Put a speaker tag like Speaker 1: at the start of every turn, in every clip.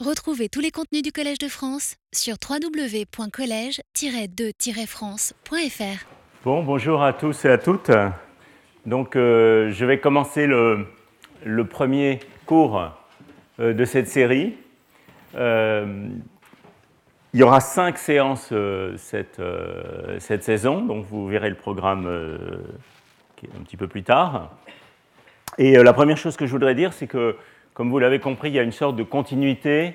Speaker 1: Retrouvez tous les contenus du Collège de France sur www.colège-2-france.fr.
Speaker 2: Bon, bonjour à tous et à toutes. Donc, euh, je vais commencer le, premier cours euh, de cette série. Euh, il y aura cinq séances cette, cette, saison, donc vous verrez le programme un petit peu plus tard. Et la première chose que je voudrais dire, c'est que, comme vous l'avez compris, il y a une sorte de continuité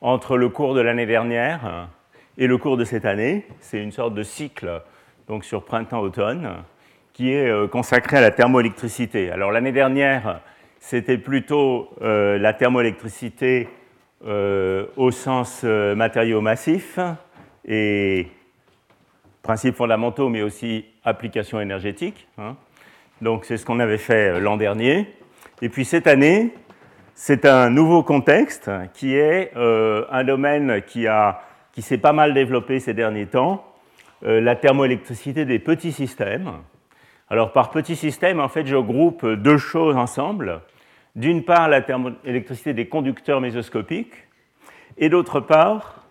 Speaker 2: entre le cours de l'année dernière et le cours de cette année. C'est une sorte de cycle donc sur printemps-automne qui est consacré à la thermoélectricité. Alors l'année dernière, c'était plutôt euh, la thermoélectricité euh, au sens euh, matériaux massifs et principes fondamentaux, mais aussi applications énergétiques. Hein. Donc c'est ce qu'on avait fait l'an dernier. Et puis cette année, c'est un nouveau contexte qui est un domaine qui, qui s'est pas mal développé ces derniers temps, la thermoélectricité des petits systèmes. Alors par petits systèmes, en fait, je groupe deux choses ensemble. D'une part, la thermoélectricité des conducteurs mésoscopiques, et d'autre part,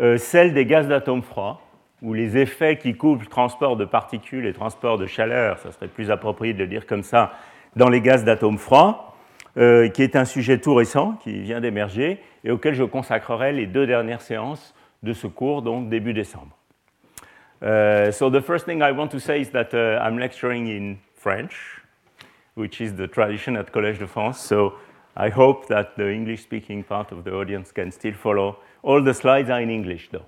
Speaker 2: euh, celle des gaz d'atomes froids, où les effets qui couplent transport de particules et transport de chaleur, ça serait plus approprié de le dire comme ça, dans les gaz d'atomes froids, euh, qui est un sujet tout récent, qui vient d'émerger, et auquel je consacrerai les deux dernières séances de ce cours, donc début décembre. Uh, so the first thing I want to say is that uh, I'm lecturing in French. which is the tradition at Collège de France. So I hope that the English speaking part of the audience can still follow. All the slides are in English, though.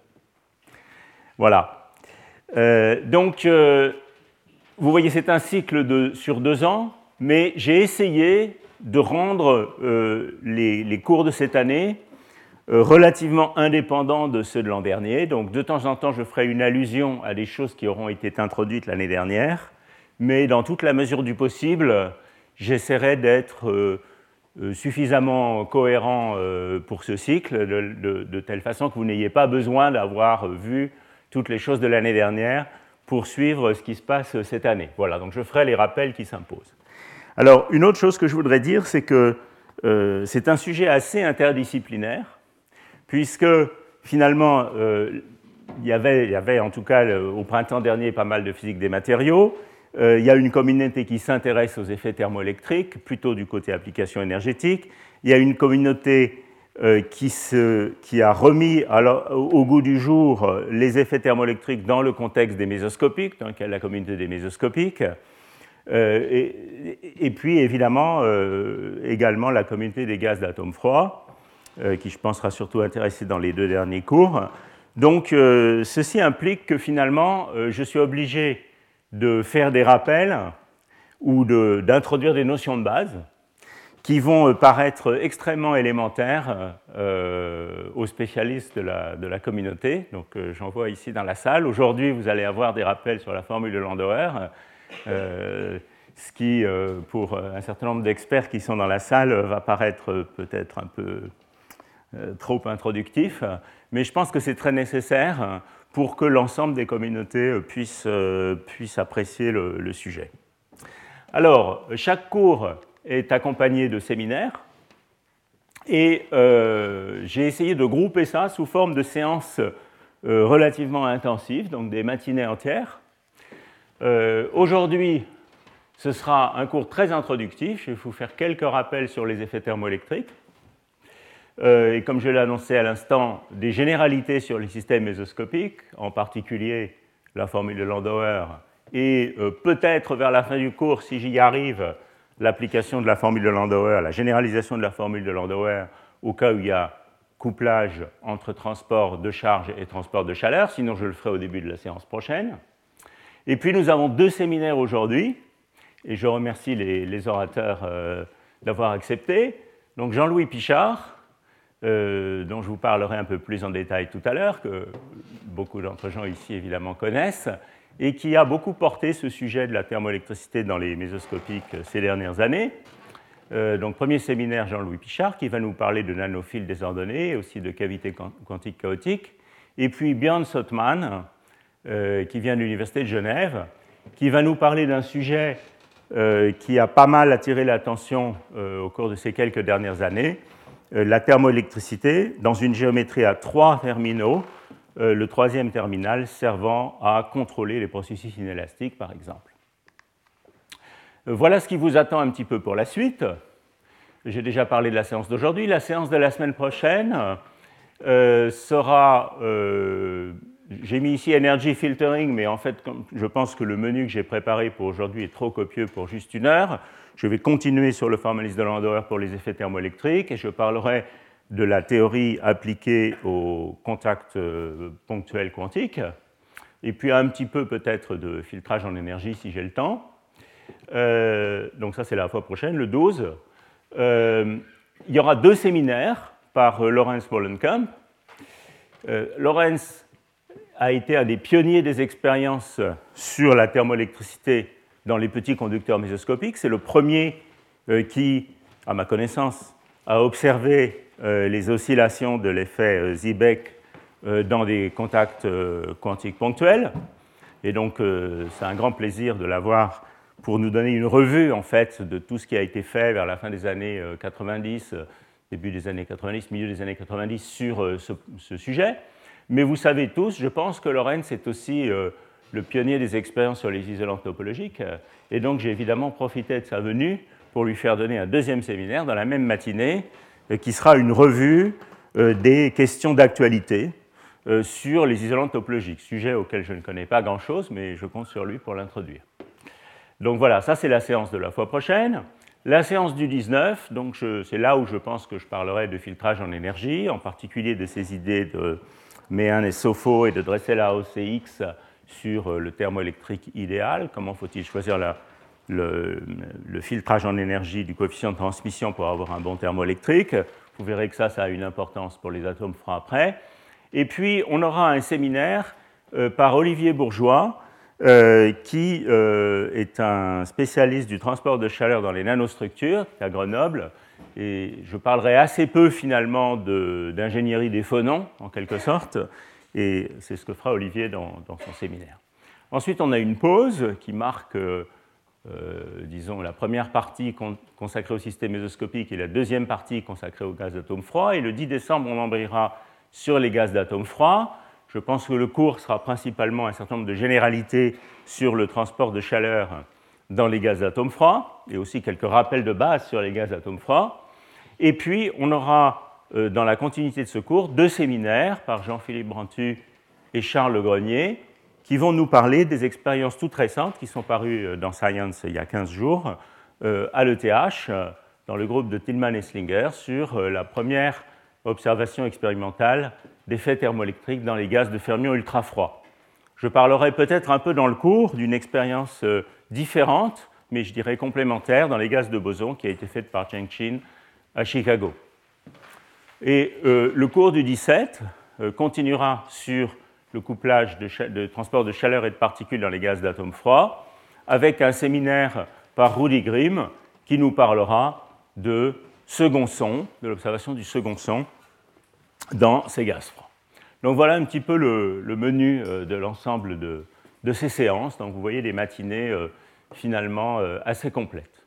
Speaker 2: Voilà. Euh, donc, euh, vous voyez, c'est un cycle de, sur deux ans, mais j'ai essayé de rendre euh, les, cours de cette année euh, relativement indépendants de ceux de l'an dernier. Donc, de temps en temps, je ferai une allusion à des choses qui auront été introduites l'année dernière mais dans toute la mesure du possible, j'essaierai d'être euh, suffisamment cohérent pour ce cycle, de, telle façon que vous n'ayez pas besoin d'avoir vu toutes les choses de l'année dernière pour suivre ce qui se passe cette année. Voilà, donc je ferai les rappels qui s'imposent. Alors, une autre chose que je voudrais dire, c'est que c'est un sujet assez interdisciplinaire, puisque finalement, il, y avait, il, y avait, en tout cas au printemps dernier pas mal de physique des matériaux, euh, il y a une communauté qui s'intéresse aux effets thermoélectriques, plutôt du côté application énergétique. Il y a une communauté euh, qui, a remis au goût du jour euh, les effets thermoélectriques dans le contexte des mésoscopiques, dans lequel la communauté des mésoscopiques. Et, et, puis évidemment également la communauté des gaz d'atomes froids, qui je pense sera surtout intéressée dans les deux derniers cours. Donc ceci implique que finalement je suis obligé de faire des rappels ou d'introduire des notions de base qui vont euh, paraître extrêmement élémentaires euh, aux spécialistes de la, de la communauté. Donc euh, j'en vois ici dans la salle. Aujourd'hui, vous allez avoir des rappels sur la formule de Landauer, ce qui, pour un certain nombre d'experts qui sont dans la salle, va paraître peut-être un peu trop introductif. Mais je pense que c'est très nécessaire pour que l'ensemble des communautés euh, puissent, euh, apprécier le, sujet. Alors, chaque cours est accompagné de séminaires et euh, j'ai essayé de grouper ça sous forme de séances relativement intensives, donc des matinées entières. Aujourd'hui, ce sera un cours très introductif. Je vais vous faire quelques rappels sur les effets thermoélectriques. Euh, et comme je l'ai annoncé à l'instant, des généralités sur les systèmes mésoscopiques, en particulier la formule de Landauer, et euh, peut-être vers la fin du cours, si j'y arrive, l'application de la formule de Landauer, la généralisation de la formule de Landauer, au cas où il y a couplage entre transport de charge et transport de chaleur, sinon je le ferai au début de la séance prochaine. Et puis nous avons deux séminaires aujourd'hui, et je remercie les, orateurs euh, d'avoir accepté. Donc Jean-Louis Pichard, euh, dont je vous parlerai un peu plus en détail tout à l'heure, que beaucoup d'entre gens ici évidemment connaissent, et qui a beaucoup porté ce sujet de la thermoélectricité dans les mésoscopiques ces dernières années. Euh, donc, premier séminaire, Jean-Louis Pichard, qui va nous parler de nanophiles désordonnés aussi de cavités quantiques chaotiques. Et puis Björn Sottman, euh, qui vient de l'Université de Genève, qui va nous parler d'un sujet qui a pas mal attiré l'attention au cours de ces quelques dernières années, la thermoélectricité dans une géométrie à trois terminaux, le troisième terminal servant à contrôler les processus inélastiques, par exemple. Voilà ce qui vous attend un petit peu pour la suite. J'ai déjà parlé de la séance d'aujourd'hui. La séance de la semaine prochaine sera j'ai mis ici Energy Filtering, mais en fait, je pense que le menu que j'ai préparé pour aujourd'hui est trop copieux pour juste une heure. Je vais continuer sur le formalisme de Landauer pour les effets thermoélectriques et je parlerai de la théorie appliquée aux contacts euh, ponctuels quantiques, et puis un petit peu peut-être de filtrage en énergie si j'ai le temps. Euh, donc ça, c'est la fois prochaine, le 12. Euh, il y aura deux séminaires par Lorenz Mollenkamp. Lorenz a été un des pionniers des expériences sur la thermoélectricité dans les petits conducteurs mésoscopiques. C'est le premier euh, qui, à ma connaissance, a observé euh, les oscillations de l'effet euh, Zibek dans des contacts quantiques ponctuels. Et donc, c'est un grand plaisir de l'avoir pour nous donner une revue, en fait, de tout ce qui a été fait vers la fin des années 90, début des années 90, milieu des années 90 sur ce sujet. Mais vous savez tous, je pense que Lorenz est aussi euh, le pionnier des expériences sur les isolants topologiques. et donc j'ai évidemment profité de sa venue pour lui faire donner un deuxième séminaire dans la même matinée, euh, qui sera une revue euh, des questions d'actualité sur les isolants topologiques, sujet auquel je ne connais pas grand-chose, mais je compte sur lui pour l'introduire. Donc voilà, ça c'est la séance de la fois prochaine. La séance du 19, donc c'est là où je pense que je parlerai de filtrage en énergie, en particulier de ces idées de Méhan et Sofo et de dresser la OCX sur euh, le thermoélectrique idéal. Comment faut-il choisir le, filtrage en énergie du coefficient de transmission pour avoir un bon thermoélectrique? Vous verrez que ça, ça a une importance pour les atomes froids après. Et puis, on aura un séminaire euh, par Olivier Bourgeois, euh, qui est un spécialiste du transport de chaleur dans les nanostructures à Grenoble, et je parlerai assez peu finalement d'ingénierie des phonons, en quelque sorte, et c'est ce que fera Olivier dans, son séminaire. Ensuite, on a une pause qui marque, euh, disons, la première partie consacrée au système mésoscopique et la deuxième partie consacrée aux gaz d'atomes froids. Et le 10 décembre, on embrayera sur les gaz d'atomes froids. Je pense que le cours sera principalement un certain nombre de généralités sur le transport de chaleur dans les gaz d'atomes froids et aussi quelques rappels de base sur les gaz d'atomes froids. Et puis, on aura, euh, dans la continuité de ce cours, deux séminaires par Jean-Philippe Brantu et Charles Grenier, qui vont nous parler des expériences toutes récentes qui sont parues euh, dans Science il y a 15 jours euh, à l'ETH, dans le groupe de Tillman et Slinger, sur la première observation expérimentale d'effets thermoélectriques dans les gaz de fermions ultra-froids. Je parlerai peut-être un peu dans le cours d'une expérience différente, mais je dirais complémentaire, dans les gaz de boson qui a été faite par Cheng Chin à Chicago. Et euh, le cours du 17 euh, continuera sur le couplage de, transport de chaleur et de particules dans les gaz d'atomes froids, avec un séminaire par Rudy Grimm qui nous parlera de second son, de l'observation du second son dans ces gaz froids. Donc voilà un petit peu le, menu euh, de l'ensemble de, de, ces séances. Donc vous voyez des matinées finalement assez complètes.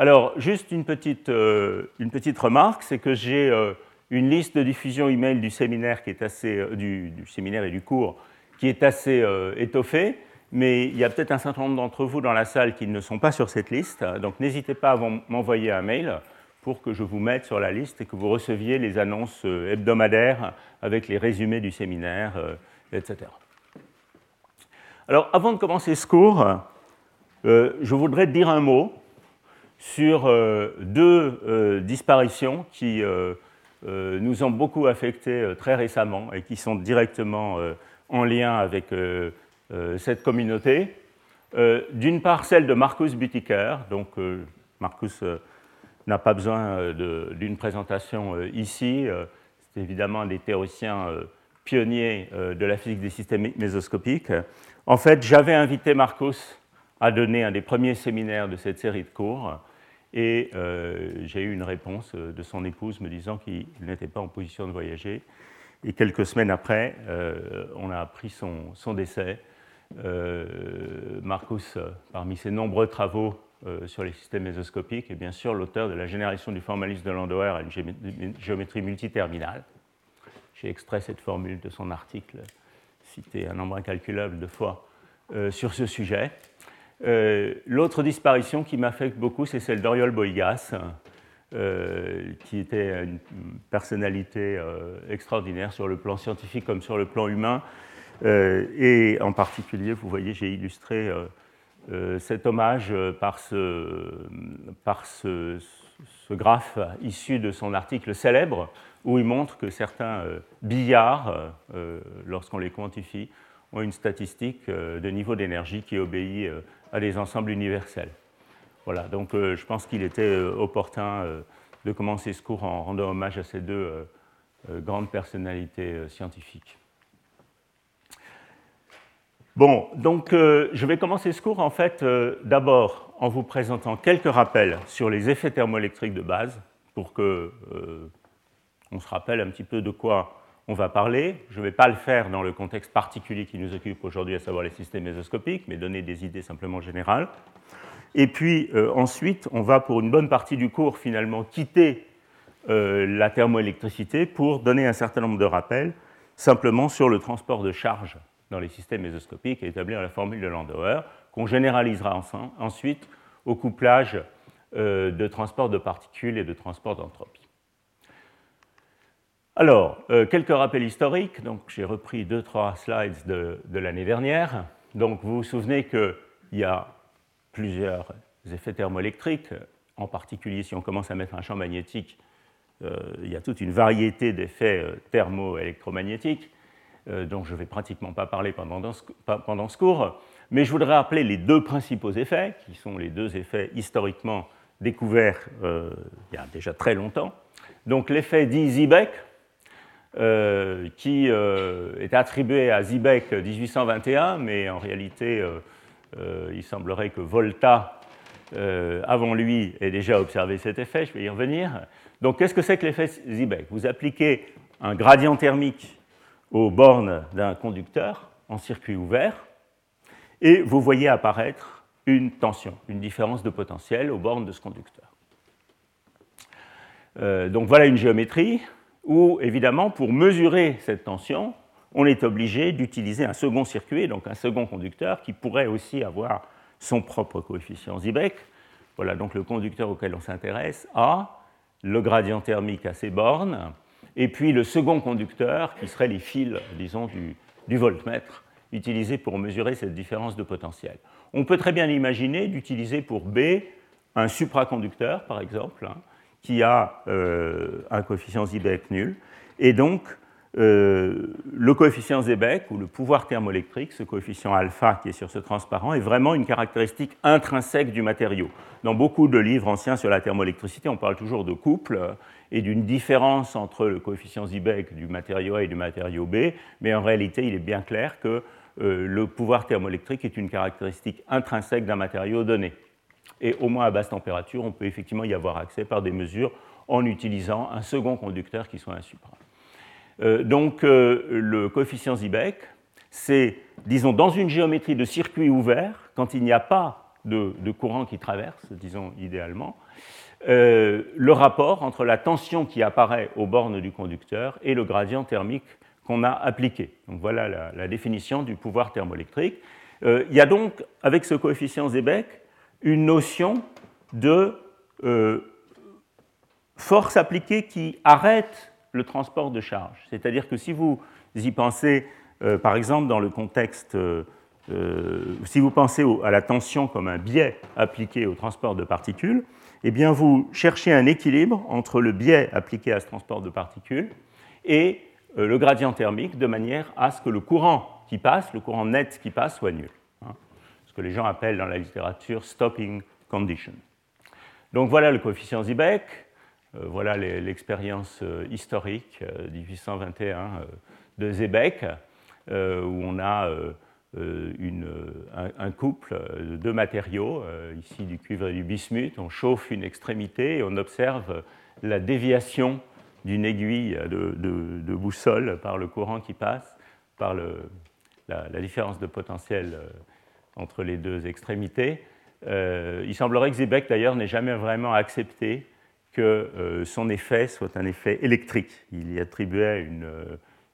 Speaker 2: Alors, juste une petite, euh, une petite remarque, c'est que j'ai euh, une liste de diffusion email du séminaire qui est assez, euh, du, séminaire et du cours qui est assez étoffée, mais il y a peut-être un certain nombre d'entre vous dans la salle qui ne sont pas sur cette liste, donc n'hésitez pas à m'envoyer un mail pour que je vous mette sur la liste et que vous receviez les annonces hebdomadaires avec les résumés du séminaire, etc. Alors, avant de commencer ce cours, je voudrais dire un mot sur euh, deux euh, disparitions qui euh, nous ont beaucoup affectés très récemment et qui sont directement en lien avec cette communauté. D'une part, celle de Marcus Büttiker. Donc, Marcus n'a pas besoin d'une présentation ici. C'est évidemment un des théoriciens pionniers de la physique des systèmes mésoscopiques. En fait, j'avais invité Marcus à donner un des premiers séminaires de cette série de cours. Et euh, j'ai eu une réponse euh, de son épouse me disant qu'il n'était pas en position de voyager. Et quelques semaines après, euh, on a appris son, décès. Marcus, parmi ses nombreux travaux sur les systèmes mésoscopiques et bien sûr l'auteur de la génération du formalisme de Landauer à une géométrie multiterminale. J'ai extrait cette formule de son article, cité un nombre incalculable de fois sur ce sujet. L'autre disparition qui m'affecte beaucoup, c'est celle d'Oriol Boigas, euh, qui était une personnalité euh, extraordinaire sur le plan scientifique comme sur le plan humain. Euh, et en particulier, vous voyez, j'ai illustré cet hommage par, ce, par ce, ce, graphe issu de son article célèbre où il montre que certains billards, lorsqu'on les quantifie, ont une statistique de niveau d'énergie qui obéit à des ensembles universels. Voilà, donc euh, je pense qu'il était euh, opportun euh, de commencer ce cours en rendant hommage à ces deux grandes personnalités scientifiques. Bon, donc je vais commencer ce cours en fait d'abord en vous présentant quelques rappels sur les effets thermoélectriques de base pour que on se rappelle un petit peu de quoi on va parler. Je ne vais pas le faire dans le contexte particulier qui nous occupe aujourd'hui, à savoir les systèmes mésoscopiques, mais donner des idées simplement générales. Et puis euh, ensuite, on va pour une bonne partie du cours finalement quitter euh, la thermoélectricité pour donner un certain nombre de rappels simplement sur le transport de charge dans les systèmes mésoscopiques et établir la formule de Landauer qu'on généralisera ensuite au couplage euh, de transport de particules et de transport d'entropie. Alors, quelques rappels historiques. Donc, j'ai repris deux, trois slides de, de l'année dernière. Donc, vous vous souvenez qu'il y a plusieurs effets thermoélectriques, en particulier si on commence à mettre un champ magnétique, euh, il y a toute une variété d'effets euh, thermoélectromagnétiques, euh, dont je ne vais pratiquement pas parler pendant ce, pendant ce cours, mais je voudrais rappeler les deux principaux effets, qui sont les deux effets historiquement découverts il y a déjà très longtemps. Donc l'effet dit Ziebeck, qui est attribué à Ziebeck 1821, mais en réalité euh, il semblerait que Volta, euh, avant lui, ait déjà observé cet effet, je vais y revenir. Donc qu'est-ce que c'est que l'effet Ziebeck Vous appliquez un gradient thermique aux bornes d'un conducteur en circuit ouvert, et vous voyez apparaître une tension, une différence de potentiel aux bornes de ce conducteur. Euh, donc voilà une géométrie où, évidemment, pour mesurer cette tension, on est obligé d'utiliser un second circuit, donc un second conducteur, qui pourrait aussi avoir son propre coefficient Ziebeck. Voilà donc le conducteur auquel on s'intéresse, A, le gradient thermique à ses bornes, et puis le second conducteur, qui serait les fils, disons, du, voltmètre, utilisés pour mesurer cette différence de potentiel. On peut très bien imaginer d'utiliser pour B un supraconducteur, par exemple, hein, qui a euh, un coefficient Ziebeck nul, et donc euh, le coefficient Zébec ou le pouvoir thermoélectrique, ce coefficient alpha qui est sur ce transparent, est vraiment une caractéristique intrinsèque du matériau. Dans beaucoup de livres anciens sur la thermoélectricité, on parle toujours de couple et d'une différence entre le coefficient Zébec du matériau A et du matériau B, mais en réalité, il est bien clair que euh, le pouvoir thermoélectrique est une caractéristique intrinsèque d'un matériau donné. Et au moins à basse température, on peut effectivement y avoir accès par des mesures en utilisant un second conducteur qui soit un supra. Euh, donc euh, le coefficient Ziebeck, c'est, disons, dans une géométrie de circuit ouvert, quand il n'y a pas de, courant qui traverse, disons idéalement, euh, le rapport entre la tension qui apparaît aux bornes du conducteur et le gradient thermique qu'on a appliqué. Donc voilà la, définition du pouvoir thermoélectrique. il y a donc, avec ce coefficient Ziebeck, une notion de force appliquée qui arrête le transport de charge. C'est-à-dire que si vous y pensez, euh, par exemple, dans le contexte, euh, euh, si vous pensez à la tension comme un biais appliqué au transport de particules, eh bien vous cherchez un équilibre entre le biais appliqué à ce transport de particules et le gradient thermique de manière à ce que le courant qui passe, le courant net qui passe, soit nul. Ce que les gens appellent dans la littérature stopping condition. Donc voilà le coefficient Ziebeck. Euh, voilà l'expérience euh, historique 1821 euh, de Zébec, où on a un, couple de deux matériaux, ici du cuivre et du bismuth. On chauffe une extrémité et on observe la déviation d'une aiguille de, boussole par le courant qui passe, par la, différence de potentiel entre les deux extrémités. il semblerait que Zibek, d'ailleurs, n'ait jamais vraiment accepté que son effet soit un effet électrique. Il y attribuait une,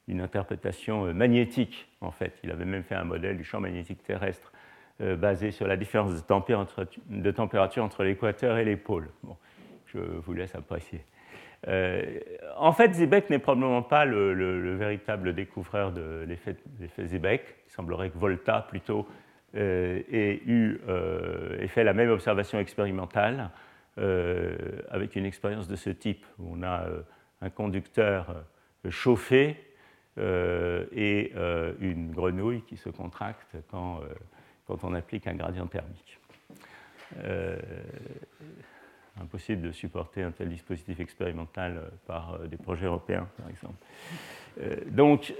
Speaker 2: une, interprétation magnétique, en fait. Il avait même fait un modèle du champ magnétique terrestre basé sur la différence de température, de température entre l'équateur et les pôles. Bon, je vous laisse apprécier. Euh, en fait, Zibek n'est probablement pas le, véritable découvreur de l'effet Zibek. Il semblerait que Volta, plutôt, euh, ait, eu, euh, fait la même observation expérimentale avec une expérience de ce type, où on a un conducteur chauffé et une grenouille qui se contracte quand on applique un gradient thermique impossible de supporter un tel dispositif expérimental euh, par euh, des projets européens, par exemple. Euh, donc,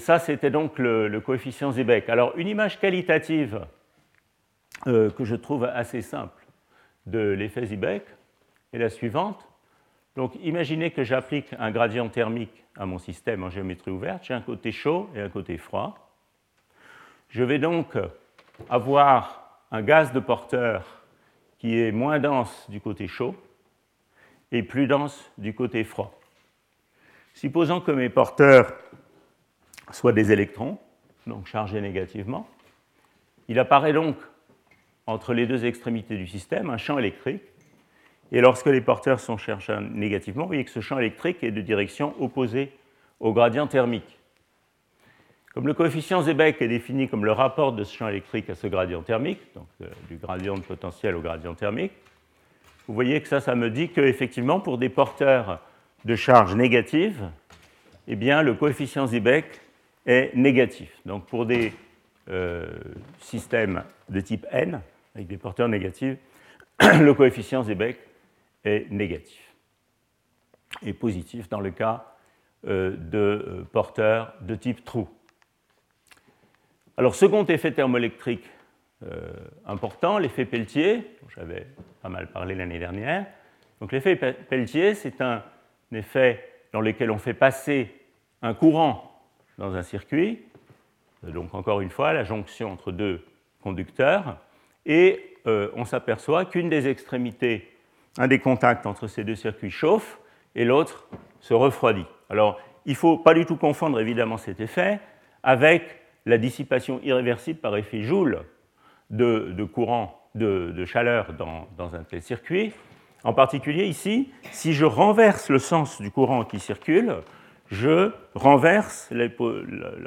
Speaker 2: ça, c'était donc le, coefficient Zebek. Alors, une image qualitative que je trouve assez simple de l'effet Zebek est la suivante. Donc, imaginez que j'applique un gradient thermique à mon système en géométrie ouverte. J'ai un côté chaud et un côté froid. Je vais donc avoir un gaz de porteur qui est moins dense du côté chaud et plus dense du côté froid. Supposons que mes porteurs soient des électrons, donc chargés négativement, il apparaît donc entre les deux extrémités du système un champ électrique. Et lorsque les porteurs sont chargés négativement, vous voyez que ce champ électrique est de direction opposée au gradient thermique. Comme le coefficient Zebek est défini comme le rapport de ce champ électrique à ce gradient thermique, donc euh, du gradient de potentiel au gradient thermique, vous voyez que ça, ça me dit qu'effectivement, pour des porteurs de charge négative, eh bien, le coefficient Zebek est négatif. Donc pour des euh, systèmes de type N, avec des porteurs négatifs, le coefficient Zebek est négatif et positif dans le cas euh, de porteurs de type trou. Alors, second effet thermoélectrique euh, important, l'effet Pelletier, dont j'avais pas mal parlé l'année dernière. Donc, l'effet Pelletier, c'est un effet dans lequel on fait passer un courant dans un circuit, donc encore une fois, la jonction entre deux conducteurs, et euh, on s'aperçoit qu'une des extrémités, un des contacts entre ces deux circuits chauffe et l'autre se refroidit. Alors, il ne faut pas du tout confondre évidemment cet effet avec la dissipation irréversible par effet Joule de, courant de, chaleur dans, un tel circuit. En particulier ici, si je renverse le sens du courant qui circule, je renverse la,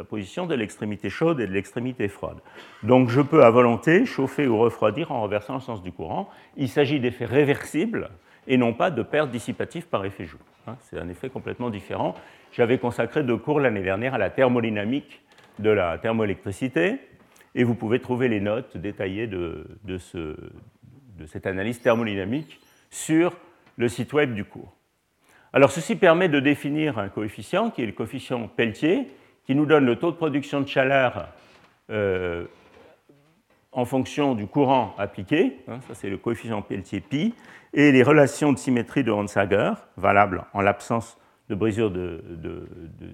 Speaker 2: position de l'extrémité chaude et de l'extrémité froide. Donc je peux à volonté chauffer ou refroidir en renversant le sens du courant. Il s'agit d'effets réversibles et non pas de perte dissipative par effet Joule. Hein, c'est un effet complètement différent. J'avais consacré deux cours l'année dernière à la thermodynamique de la thermoélectricité, et vous pouvez trouver les notes détaillées de, cette analyse thermodynamique sur le site web du cours. Alors ceci permet de définir un coefficient qui est le coefficient Pelletier, qui nous donne le taux de production de chaleur euh, en fonction du courant appliqué, hein, ça c'est le coefficient Pelletier pi, et les relations de symétrie de Hansager, valables en l'absence de brisure de,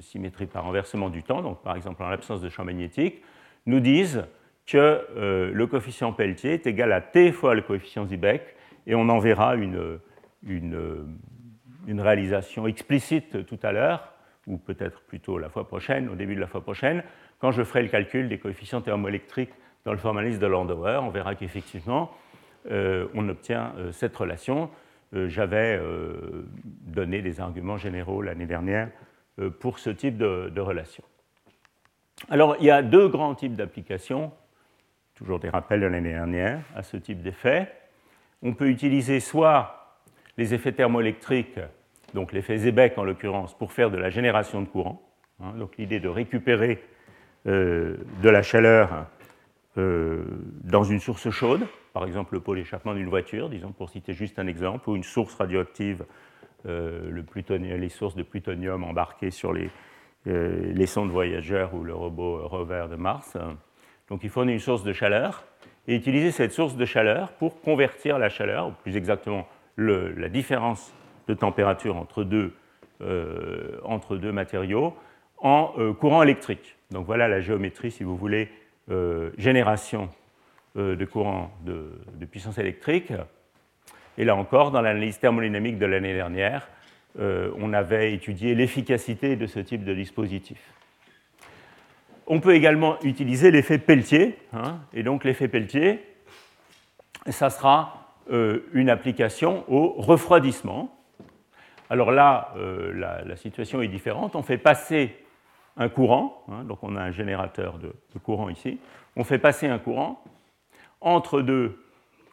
Speaker 2: symétrie par renversement du temps, donc par exemple en l'absence de champ magnétique, nous disent que euh, le coefficient Pelletier est égal à t fois le coefficient Zibek, et on en verra une, réalisation explicite tout à l'heure, ou peut-être plutôt la fois prochaine, au début de la fois prochaine, quand je ferai le calcul des coefficients thermoélectriques dans le formalisme de Landauer, on verra qu'effectivement, euh, on obtient euh, cette relation. Euh, j'avais euh, donné des arguments généraux l'année dernière euh, pour ce type de, relation. Alors, il y a deux grands types d'applications, toujours des rappels de l'année dernière, à ce type d'effet. On peut utiliser soit les effets thermoélectriques, donc l'effet Zebek en l'occurrence, pour faire de la génération de courant. Hein, donc l'idée de récupérer de la chaleur dans une source chaude, par exemple le pôle échappement d'une voiture, disons pour citer juste un exemple, ou une source radioactive, euh, les sources de plutonium embarquées sur les, euh, sondes voyageurs ou le robot rover de Mars. Donc il faut une source de chaleur et utiliser cette source de chaleur pour convertir la chaleur, ou plus exactement la différence de température entre deux, euh, entre deux matériaux, en courant électrique. Donc voilà la géométrie, si vous voulez, génération de courant de, puissance électrique. Et là encore, dans l'analyse thermodynamique de l'année dernière, on avait étudié l'efficacité de ce type de dispositif. On peut également utiliser l'effet Pelletier. Hein, et donc l'effet Pelletier, ça sera une application au refroidissement. Alors là, la, situation est différente. On fait passer un courant, hein, donc on a un générateur de, courant ici, on fait passer un courant entre deux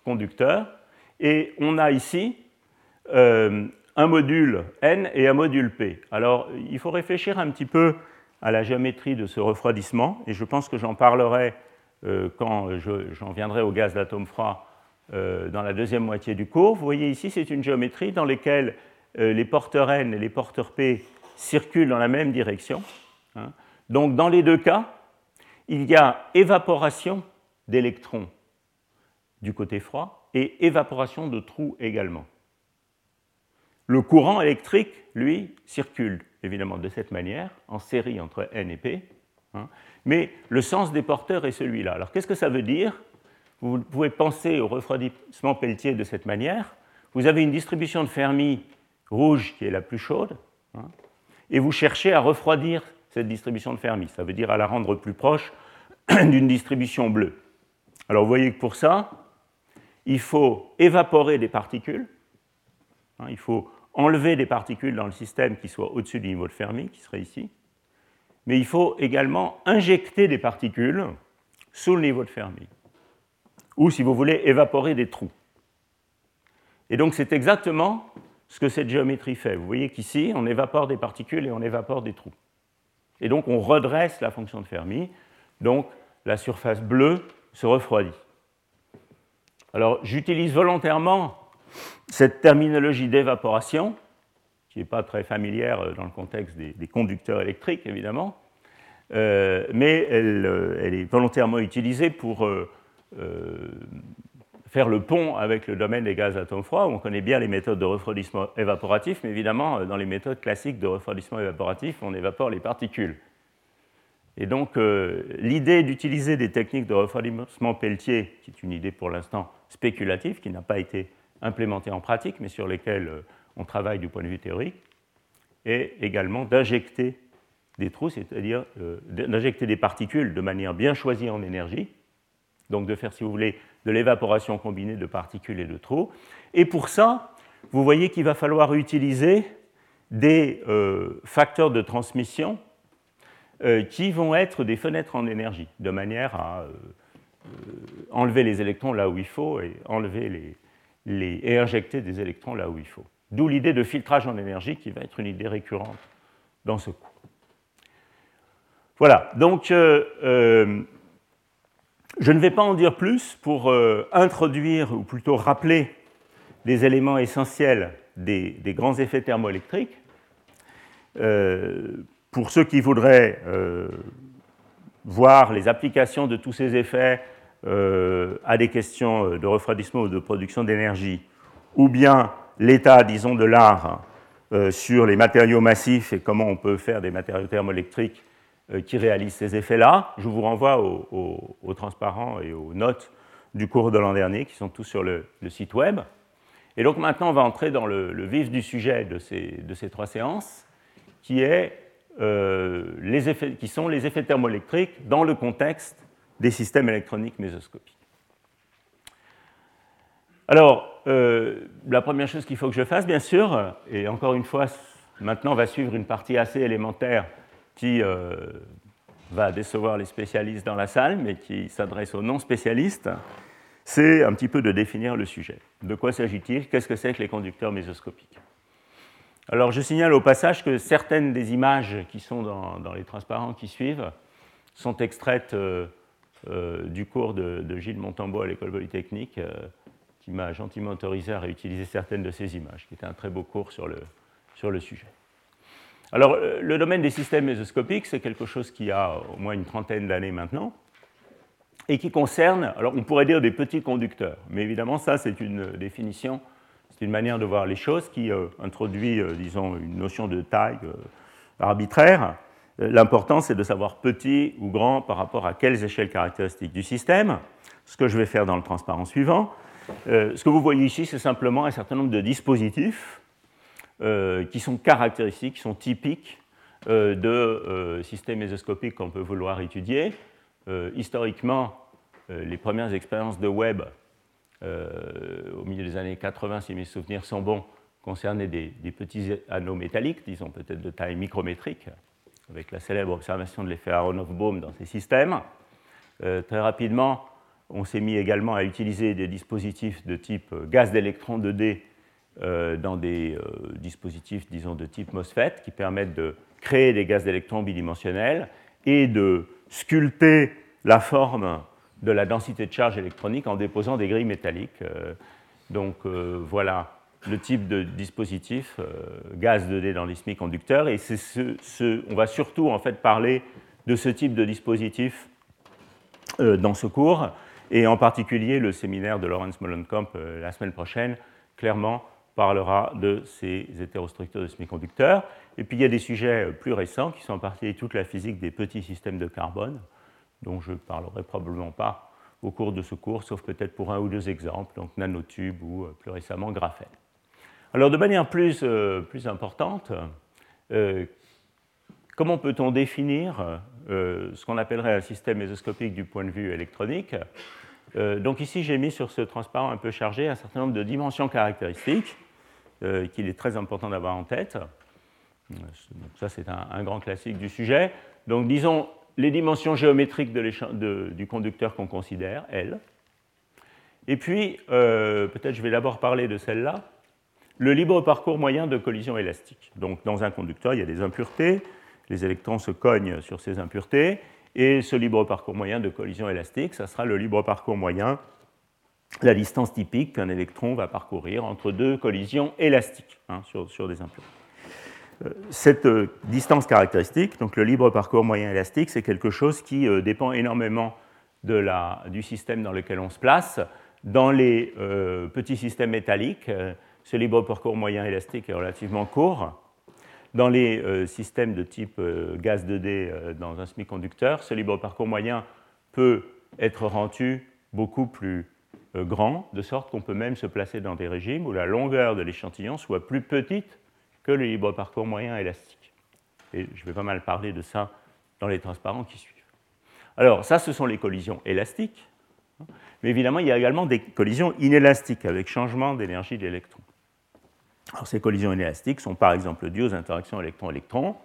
Speaker 2: conducteurs, et on a ici euh, un module N et un module P. Alors il faut réfléchir un petit peu à la géométrie de ce refroidissement, et je pense que j'en parlerai euh, quand j'en viendrai au gaz d'atome froid euh, dans la deuxième moitié du cours. Vous voyez ici, c'est une géométrie dans laquelle les porteurs N et les porteurs P circulent dans la même direction. Hein. Donc dans les deux cas, il y a évaporation d'électrons du côté froid et évaporation de trous également. Le courant électrique, lui, circule évidemment de cette manière, en série entre N et P, hein. mais le sens des porteurs est celui-là. Alors qu'est-ce que ça veut dire? Vous pouvez penser au refroidissement Pelletier de cette manière. Vous avez une distribution de Fermi rouge qui est la plus chaude, hein, et vous cherchez à refroidir cette distribution de Fermi. Ça veut dire à la rendre plus proche d'une distribution bleue. Alors vous voyez que pour ça, il faut évaporer des particules, hein, il faut enlever des particules dans le système qui soient au-dessus du niveau de Fermi, qui serait ici, mais il faut également injecter des particules sous le niveau de Fermi, ou si vous voulez, évaporer des trous. Et donc c'est exactement ce que cette géométrie fait. Vous voyez qu'ici, on évapore des particules et on évapore des trous. Et donc on redresse la fonction de Fermi, donc la surface bleue se refroidit. Alors j'utilise volontairement cette terminologie d'évaporation, qui n'est pas très familière euh, dans le contexte des, conducteurs électriques, évidemment, euh, mais euh, elle, est volontairement utilisée pour faire le pont avec le domaine des gaz à atomes froids, où on connaît bien les méthodes de refroidissement évaporatif, mais évidemment, dans les méthodes classiques de refroidissement évaporatif, on évapore les particules. Et donc, euh, l'idée d'utiliser des techniques de refroidissement Pelletier, qui est une idée pour l'instant spéculative, qui n'a pas été implémentée en pratique, mais sur lesquelles euh, on travaille du point de vue théorique, est également d'injecter des trous, c'est-à-dire euh, d'injecter des particules de manière bien choisie en énergie, donc de faire, si vous voulez, de l'évaporation combinée de particules et de trous. Et pour ça, vous voyez qu'il va falloir utiliser des euh, facteurs de transmission euh, qui vont être des fenêtres en énergie, de manière à euh, enlever les électrons là où il faut et, enlever les, et injecter des électrons là où il faut. D'où l'idée de filtrage en énergie qui va être une idée récurrente dans ce cours. Voilà, donc je ne vais pas en dire plus pour euh, introduire, ou plutôt rappeler, les éléments essentiels des, grands effets thermoélectriques. Euh, pour ceux qui voudraient euh, voir les applications de tous ces effets à des questions de refroidissement ou de production d'énergie, ou bien l'état, disons, de l'art sur les matériaux massifs et comment on peut faire des matériaux thermoélectriques qui réalise ces effets-là. Je vous renvoie aux, transparents et aux notes du cours de l'an dernier qui sont tous sur le, site web. Et donc maintenant, on va entrer dans le, vif du sujet de ces, de ces, trois séances, qui, est, euh, les effets, qui sont les effets thermoélectriques dans le contexte des systèmes électroniques mésoscopiques. Alors, euh, la première chose qu'il faut que je fasse, bien sûr, et encore une fois, maintenant on va suivre une partie assez élémentaire qui euh, va décevoir les spécialistes dans la salle, mais qui s'adresse aux non-spécialistes, c'est un petit peu de définir le sujet. De quoi s'agit-il? Qu'est-ce que c'est que les conducteurs mésoscopiques? Alors je signale au passage que certaines des images qui sont dans, les transparents qui suivent sont extraites euh, euh, du cours de, Gilles Montambeau à l'école polytechnique, qui m'a gentiment autorisé à réutiliser certaines de ces images, qui était un très beau cours sur le, sur le sujet. Alors, euh, le domaine des systèmes mésoscopiques, c'est quelque chose qui a au moins une trentaine d'années maintenant, et qui concerne, alors on pourrait dire des petits conducteurs, mais évidemment, ça, c'est une définition, c'est une manière de voir les choses qui euh, introduit, euh, disons, une notion de taille arbitraire. L'important, c'est de savoir petit ou grand par rapport à quelles échelles caractéristiques du système, ce que je vais faire dans le transparent suivant. Ce que vous voyez ici, c'est simplement un certain nombre de dispositifs qui sont caractéristiques, qui sont typiques euh, de systèmes mésoscopiques qu'on peut vouloir étudier. historiquement, les premières expériences de web au milieu des années 80, si mes souvenirs sont bons, concernaient des, petits anneaux métalliques, disons peut-être de taille micrométrique, avec la célèbre observation de l'effet Aronoff-Bohm dans ces systèmes. très rapidement, on s'est mis également à utiliser des dispositifs de type gaz d'électrons 2D euh, dans des euh, dispositifs, disons, de type MOSFET, qui permettent de créer des gaz d'électrons bidimensionnels et de sculpter la forme de la densité de charge électronique en déposant des grilles métalliques. Euh, donc voilà le type de dispositif gaz 2D dans les semi-conducteurs. Et on va surtout parler de ce type de dispositif dans ce cours et en particulier, le séminaire de Lawrence Mollenkamp euh, la semaine prochaine, clairement, parlera de ces hétérostructures de semi-conducteurs. Et puis il y a des sujets euh, plus récents qui sont en partie toute la physique des petits systèmes de carbone, dont je ne parlerai probablement pas au cours de ce cours, sauf peut-être pour un ou deux exemples, donc nanotubes ou euh, plus récemment graphène. Alors de manière plus, plus importante, comment peut-on définir ce qu'on appellerait un système mésoscopique du point de vue électronique? Euh, donc ici, j'ai mis sur ce transparent un peu chargé un certain nombre de dimensions caractéristiques euh, qu'il est très important d'avoir en tête. Euh, ça, c'est un, grand classique du sujet. Donc disons les dimensions géométriques du conducteur qu'on considère, L. Et puis, peut-être je vais d'abord parler de celle-là, le libre parcours moyen de collision élastique. Donc dans un conducteur, il y a des impuretés, les électrons se cognent sur ces impuretés, et ce libre parcours moyen de collision élastique, ça sera le libre parcours moyen, la distance typique qu'un électron va parcourir entre deux collisions élastiques hein, sur, des impuretés. Euh, cette euh, distance caractéristique, donc le libre parcours moyen élastique, c'est quelque chose qui euh, dépend énormément de la, du système dans lequel on se place. Dans les petits systèmes métalliques, ce libre parcours moyen élastique est relativement court. Dans les systèmes de type gaz 2D euh, dans un semi-conducteur, ce libre parcours moyen peut être rendu beaucoup plus grand, de sorte qu'on peut même se placer dans des régimes où la longueur de l'échantillon soit plus petite que le libre parcours moyen élastique. Et je vais pas mal parler de ça dans les transparents qui suivent. Alors, ça, ce sont les collisions élastiques. Mais évidemment, il y a également des collisions inélastiques avec changement d'énergie de l'électron ces collisions inélastiques sont par exemple dues aux interactions électron-électron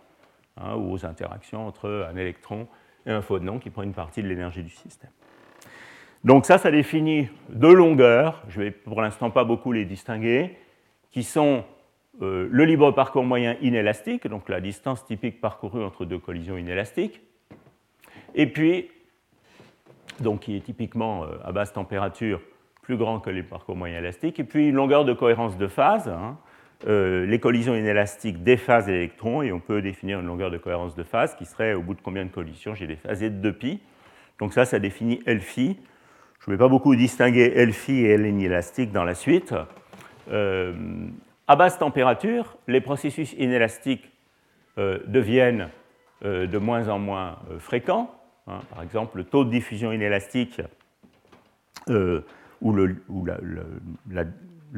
Speaker 2: hein, ou aux interactions entre un électron et un photon qui prend une partie de l'énergie du système. Donc ça, ça définit deux longueurs, je ne vais pour l'instant pas beaucoup les distinguer, qui sont euh, le libre parcours moyen inélastique, donc la distance typique parcourue entre deux collisions inélastiques, et puis, donc qui est typiquement euh, à basse température plus grand que le parcours moyen élastique, et puis une longueur de cohérence de phase, hein, euh, les collisions inélastiques des phases d'électrons, et on peut définir une longueur de cohérence de phase qui serait au bout de combien de collisions j'ai des phases de 2pi. Donc ça, ça définit L phi. Je ne vais pas beaucoup distinguer L phi et L inélastique dans la suite. Euh, à basse température, les processus inélastiques euh, deviennent de moins en moins fréquents. Hein. Par exemple, le taux de diffusion inélastique ou, le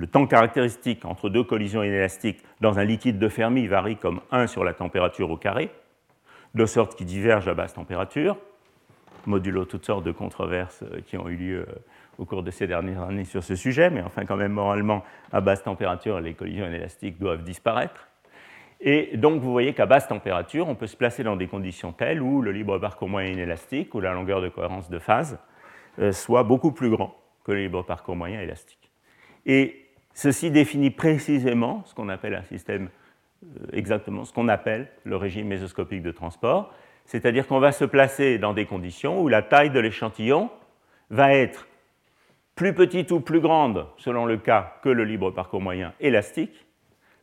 Speaker 2: temps caractéristique entre deux collisions inélastiques dans un liquide de Fermi varie comme 1 sur la température au carré, de sorte qu'il diverge à basse température, modulo toutes sortes de controverses euh, qui ont eu lieu euh, au cours de ces dernières années sur ce sujet, mais enfin quand même moralement, à basse température, les collisions inélastiques doivent disparaître. Et donc vous voyez qu'à basse température, on peut se placer dans des conditions telles où le libre parcours moyen inélastique ou la longueur de cohérence de phase euh, soit beaucoup plus grand que le libre parcours moyen élastique. Et Ceci définit précisément ce qu'on appelle un système, exactement ce qu'on appelle le régime mésoscopique de transport, c'est-à-dire qu'on va se placer dans des conditions où la taille de l'échantillon va être plus petite ou plus grande, selon le cas, que le libre parcours moyen élastique,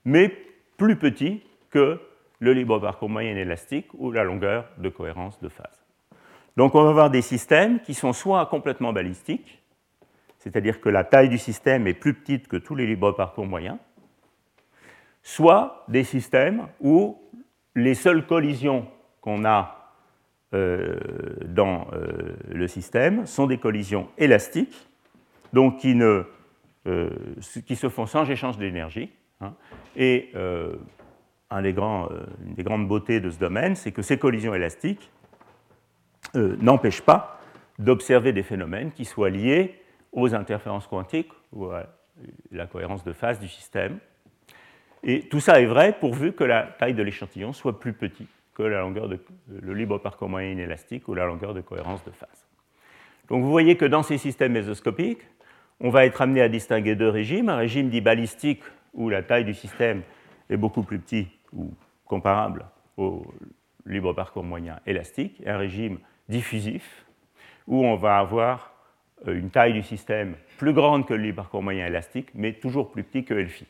Speaker 2: mais plus petit que le libre parcours moyen élastique ou la longueur de cohérence de phase. Donc on va avoir des systèmes qui sont soit complètement balistiques, c'est-à-dire que la taille du système est plus petite que tous les libres parcours moyens, soit des systèmes où les seules collisions qu'on a dans le système sont des collisions élastiques, donc qui, qui se font sans échange d'énergie. Hein. et une des grandes beautés de ce domaine, c'est que ces collisions élastiques n'empêchent pas d'observer des phénomènes qui soient liés aux interférences quantiques ou à la cohérence de phase du système. Et tout ça est vrai pourvu que la taille de l'échantillon soit plus petite que la longueur de, le libre parcours moyen inélastique ou la longueur de cohérence de phase. Donc vous voyez que dans ces systèmes mésoscopiques, on va être amené à distinguer deux régimes, un régime dit balistique où la taille du système est beaucoup plus petite ou comparable au libre parcours moyen élastique, et un régime diffusif où on va avoir euh, une taille du système plus grande que le libre parcours moyen élastique, mais toujours plus petit que Elphi.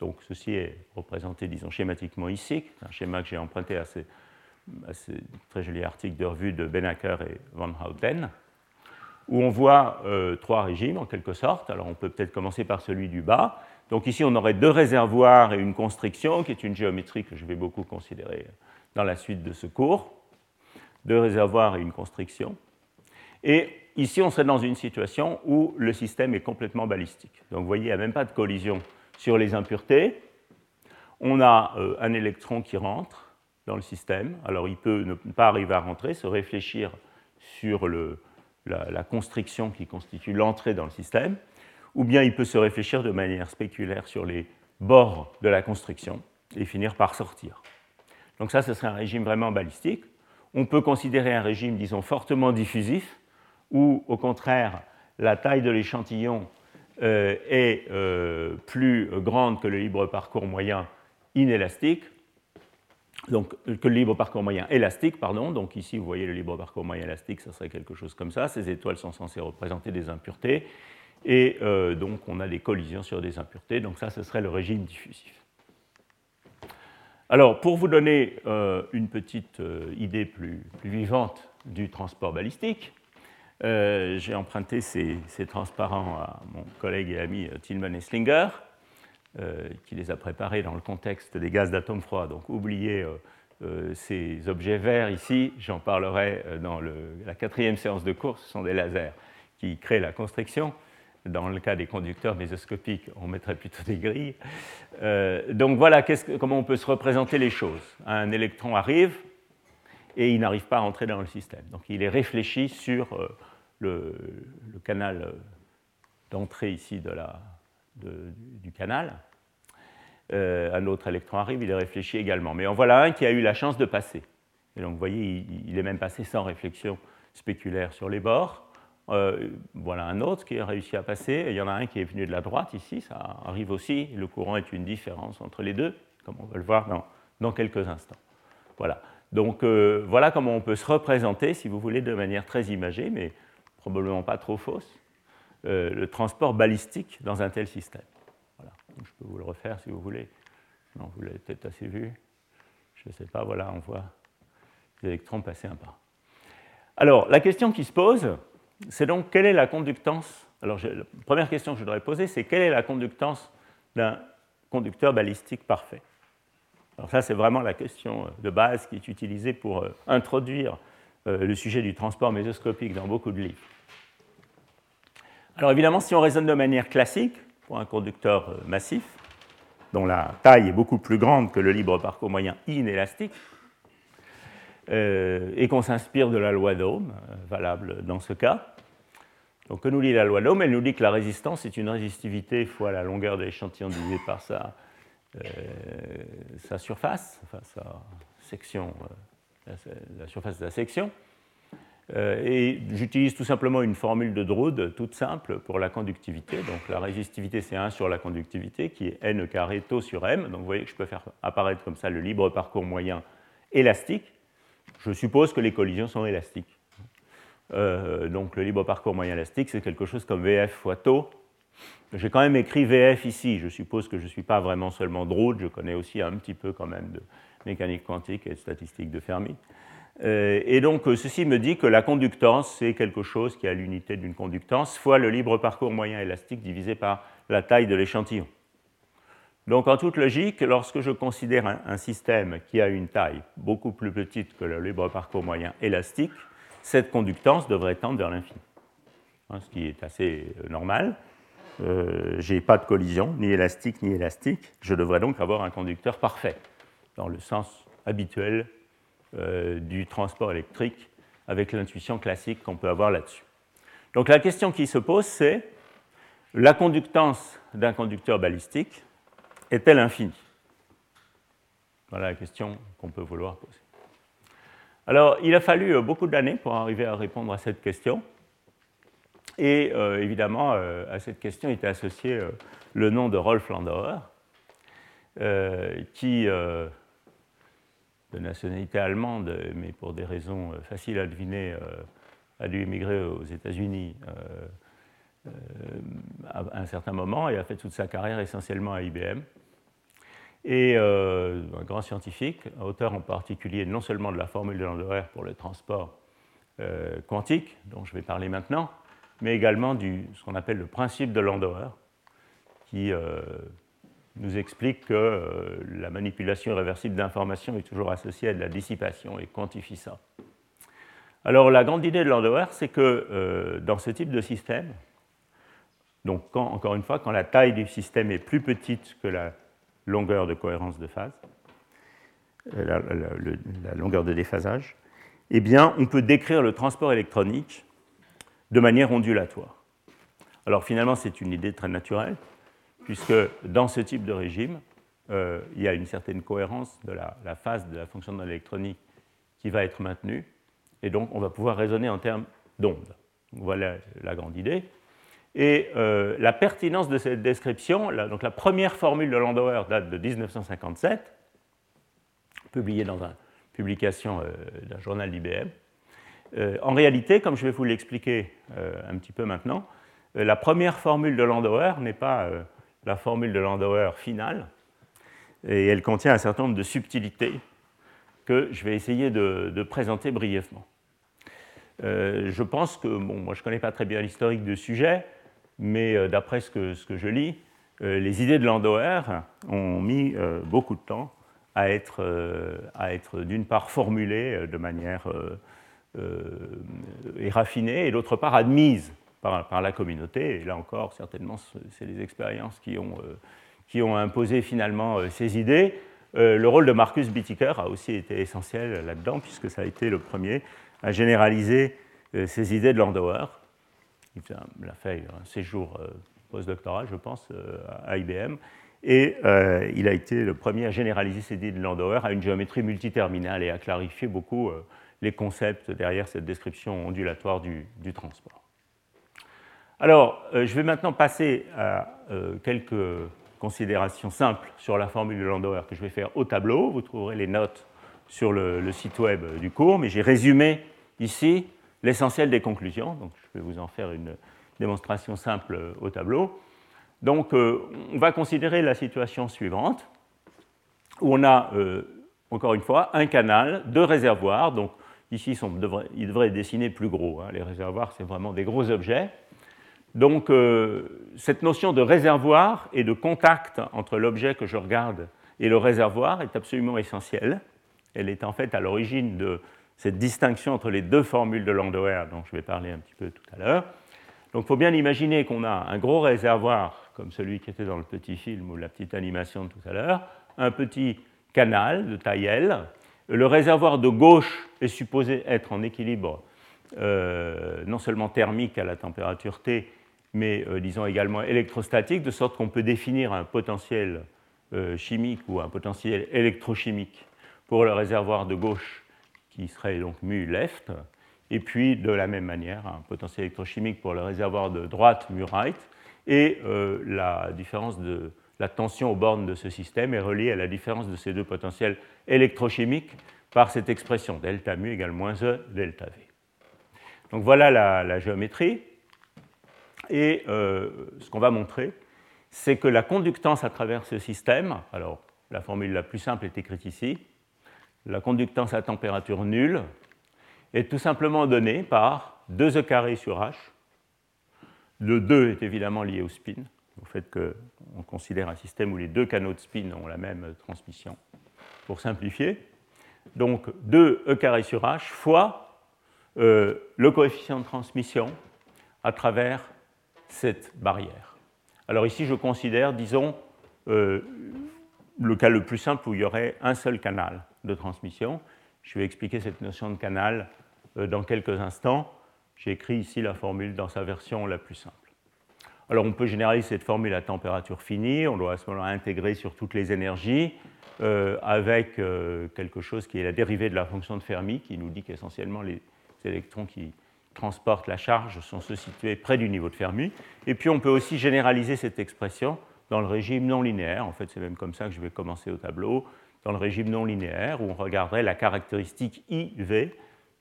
Speaker 2: Donc ceci est représenté, disons, schématiquement ici, un schéma que j'ai emprunté à ce, très joli article de revue de Benaker et Van Houten, où on voit euh, trois régimes en quelque sorte. Alors on peut peut-être commencer par celui du bas. Donc ici on aurait deux réservoirs et une constriction, qui est une géométrie que je vais beaucoup considérer dans la suite de ce cours. Deux réservoirs et une constriction. Et ici, on serait dans une situation où le système est complètement balistique. Donc vous voyez, il n'y a même pas de collision sur les impuretés. On a euh, un électron qui rentre dans le système. Alors il peut ne pas arriver à rentrer, se réfléchir sur la, constriction qui constitue l'entrée dans le système, ou bien il peut se réfléchir de manière spéculaire sur les bords de la constriction et finir par sortir. Donc ça, ce serait un régime vraiment balistique. On peut considérer un régime, disons, fortement diffusif, où au contraire la taille de l'échantillon est euh, plus grande que le libre parcours moyen inélastique, donc que le libre parcours moyen élastique, pardon. Donc ici, vous voyez le libre parcours moyen élastique, ça serait quelque chose comme ça. Ces étoiles sont censées représenter des impuretés, et euh, donc on a des collisions sur des impuretés. Donc ça, ce serait le régime diffusif. Alors, pour vous donner une petite idée plus, vivante du transport balistique, euh, j'ai emprunté ces, transparents à mon collègue et ami euh, Tillman Esslinger, euh, qui les a préparés dans le contexte des gaz d'atomes froids. Donc oubliez ces objets verts ici, j'en parlerai dans la quatrième séance de cours, ce sont des lasers qui créent la constriction. Dans le cas des conducteurs mésoscopiques, on mettrait plutôt des grilles. donc voilà comment on peut se représenter les choses. Un électron arrive, et il n'arrive pas à entrer dans le système. Donc il est réfléchi sur le, canal d'entrée ici de la, du canal. Euh, un autre électron arrive, il est réfléchi également. Mais en voilà un qui a eu la chance de passer. Et donc vous voyez, il, est même passé sans réflexion spéculaire sur les bords. Euh, voilà un autre qui a réussi à passer. il y en a un qui est venu de la droite ici, ça arrive aussi. Le courant est une différence entre les deux, comme on va le voir dans, dans quelques instants. Voilà. Donc euh, voilà comment on peut se représenter, si vous voulez, de manière très imagée, mais probablement pas trop fausse, euh, le transport balistique dans un tel système. Voilà. je peux vous le refaire si vous voulez. Non, vous l'avez peut-être assez vu. Je ne sais pas, voilà, on voit les électrons passer un pas. Alors, la question qui se pose, c'est donc quelle est la conductance? Alors, la première question que je voudrais poser, c'est quelle est la conductance d'un conducteur balistique parfait? Alors ça, c'est vraiment la question de base qui est utilisée pour euh, introduire euh, le sujet du transport mésoscopique dans beaucoup de livres. Alors évidemment, si on raisonne de manière classique, pour un conducteur euh, massif, dont la taille est beaucoup plus grande que le libre parcours moyen inélastique, euh, et qu'on s'inspire de la loi d'Ohm, valable dans ce cas. Donc, que nous dit la loi d'Ohm Elle nous dit que la résistance est une résistivité fois la longueur de l'échantillon divisée par sa, sa surface, enfin sa section la surface de la section. Euh, et j'utilise tout simplement une formule de Drude toute simple pour la conductivité. Donc la résistivité, c'est 1 sur la conductivité, qui est n carré tau sur m. Donc vous voyez que je peux faire apparaître comme ça le libre parcours moyen élastique. Je suppose que les collisions sont élastiques. Euh, donc le libre parcours moyen élastique, c'est quelque chose comme VF fois tau. J'ai quand même écrit VF ici. Je suppose que je ne suis pas vraiment seulement Drude, je connais aussi un petit peu quand même de, mécanique quantique et statistique de Fermi. Euh, et donc, euh, ceci me dit que la conductance, c'est quelque chose qui a l'unité d'une conductance fois le libre parcours moyen élastique divisé par la taille de l'échantillon. Donc en toute logique, lorsque je considère un, système qui a une taille beaucoup plus petite que le libre parcours moyen élastique, cette conductance devrait tendre vers l'infini, hein, ce qui est assez euh, normal. Euh, je n'ai pas de collision, ni élastique ni élastique. Je devrais donc avoir un conducteur parfait, dans le sens habituel euh, du transport électrique, avec l'intuition classique qu'on peut avoir là-dessus. Donc la question qui se pose, c'est la conductance d'un conducteur balistique est-elle infinie? Voilà la question qu'on peut vouloir poser. Alors, il a fallu euh, beaucoup d'années pour arriver à répondre à cette question. Et euh, évidemment, euh, à cette question était associé le nom de Rolf Landauer, qui, de nationalité allemande, mais pour des raisons faciles à deviner, a dû émigrer aux États-Unis à un certain moment et a fait toute sa carrière essentiellement à IBM et euh, un grand scientifique, auteur en particulier non seulement de la formule de Landauer pour le transport euh, quantique, dont je vais parler maintenant, mais également de ce qu'on appelle le principe de Landauer, qui euh, nous explique que la manipulation irréversible d'informations est toujours associée à de la dissipation et quantifie ça. Alors la grande idée de Landauer, c'est que dans ce type de système, donc encore une fois, quand la taille du système est plus petite que la longueur de cohérence de phase, euh, la, longueur de déphasage, eh bien, on peut décrire le transport électronique de manière ondulatoire. Alors finalement, c'est une idée très naturelle, puisque dans ce type de régime, euh, il y a une certaine cohérence de la, la, phase de la fonction de l'électronique qui va être maintenue, et donc on va pouvoir raisonner en termes d'ondes. Voilà la grande idée. Et euh, la pertinence de cette description, donc la première formule de Landauer date de 1957, publiée dans une publication euh, d'un journal d'IBM. Euh, en réalité, comme je vais vous l'expliquer un petit peu maintenant, la première formule de Landauer n'est pas la formule de Landauer finale, et elle contient un certain nombre de subtilités que je vais essayer de, présenter brièvement. je pense que, bon, moi je ne connais pas très bien l'historique du sujet, mais euh, d'après ce que, je lis, euh, les idées de Landauer ont mis euh, beaucoup de temps à être, d'une part formulées de manière et raffinée, et d'autre part admises par, la communauté. Et là encore, certainement, c'est les expériences qui ont, imposé finalement ces idées. le rôle de Marcus Bittiker a aussi été essentiel là-dedans, puisque ça a été le premier à généraliser ces idées de Landauer il a fait un séjour euh, postdoctoral, je pense, euh, à IBM. Et euh, il a été le premier à généraliser cette idée de Landauer à une géométrie multiterminale et à clarifier beaucoup les concepts derrière cette description ondulatoire du, transport. Alors, je vais maintenant passer à quelques considérations simples sur la formule de Landauer que je vais faire au tableau. Vous trouverez les notes sur le, site web du cours, mais j'ai résumé ici l'essentiel des conclusions. Donc, je vais vous en faire une démonstration simple euh, au tableau. Donc, euh, on va considérer la situation suivante, où on a, euh, encore une fois, un canal, deux réservoirs. Donc, ici, sont, ils devraient dessiner plus gros. Hein. Les réservoirs, c'est vraiment des gros objets. Donc, cette notion de réservoir et de contact entre l'objet que je regarde et le réservoir est absolument essentielle. Elle est en fait à l'origine de cette distinction entre les deux formules de Landauer dont je vais parler un petit peu tout à l'heure. Donc il faut bien imaginer qu'on a un gros réservoir comme celui qui était dans le petit film ou la petite animation de tout à l'heure, un petit canal de taille L. Le réservoir de gauche est supposé être en équilibre euh, non seulement thermique à la température T, mais euh, disons également électrostatique, de sorte qu'on peut définir un potentiel euh, chimique ou un potentiel électrochimique pour le réservoir de gauche qui serait donc mu left, et puis de la même manière un potentiel électrochimique pour le réservoir de droite mu right, et la différence de la tension aux bornes de ce système est reliée à la différence de ces deux potentiels électrochimiques par cette expression delta mu égale moins E delta V. Donc voilà la, géométrie. Et euh, ce qu'on va montrer, c'est que la conductance à travers ce système, alors la formule la plus simple est écrite ici, la conductance à température nulle est tout simplement donnée par 2e carré sur h. Le 2 est évidemment lié au spin. Au fait qu'on considère un système où les deux canaux de spin ont la même transmission, pour simplifier. Donc 2 E carré sur H fois euh, le coefficient de transmission à travers cette barrière. Alors ici, je considère, disons, euh, le cas le plus simple où il y aurait un seul canal de transmission. Je vais expliquer cette notion de canal euh, dans quelques instants. J'ai écrit ici la formule dans sa version la plus simple. Alors on peut généraliser cette formule à température finie, on doit à ce moment-là intégrer sur toutes les énergies euh, avec euh, quelque chose qui est la dérivée de la fonction de Fermi qui nous dit qu'essentiellement les électrons qui transportent la charge sont se situer près du niveau de Fermi. Et puis on peut aussi généraliser cette expression dans le régime non linéaire. En fait, c'est même comme ça que je vais commencer au tableau. Dans le régime non linéaire, où on regarderait la caractéristique IV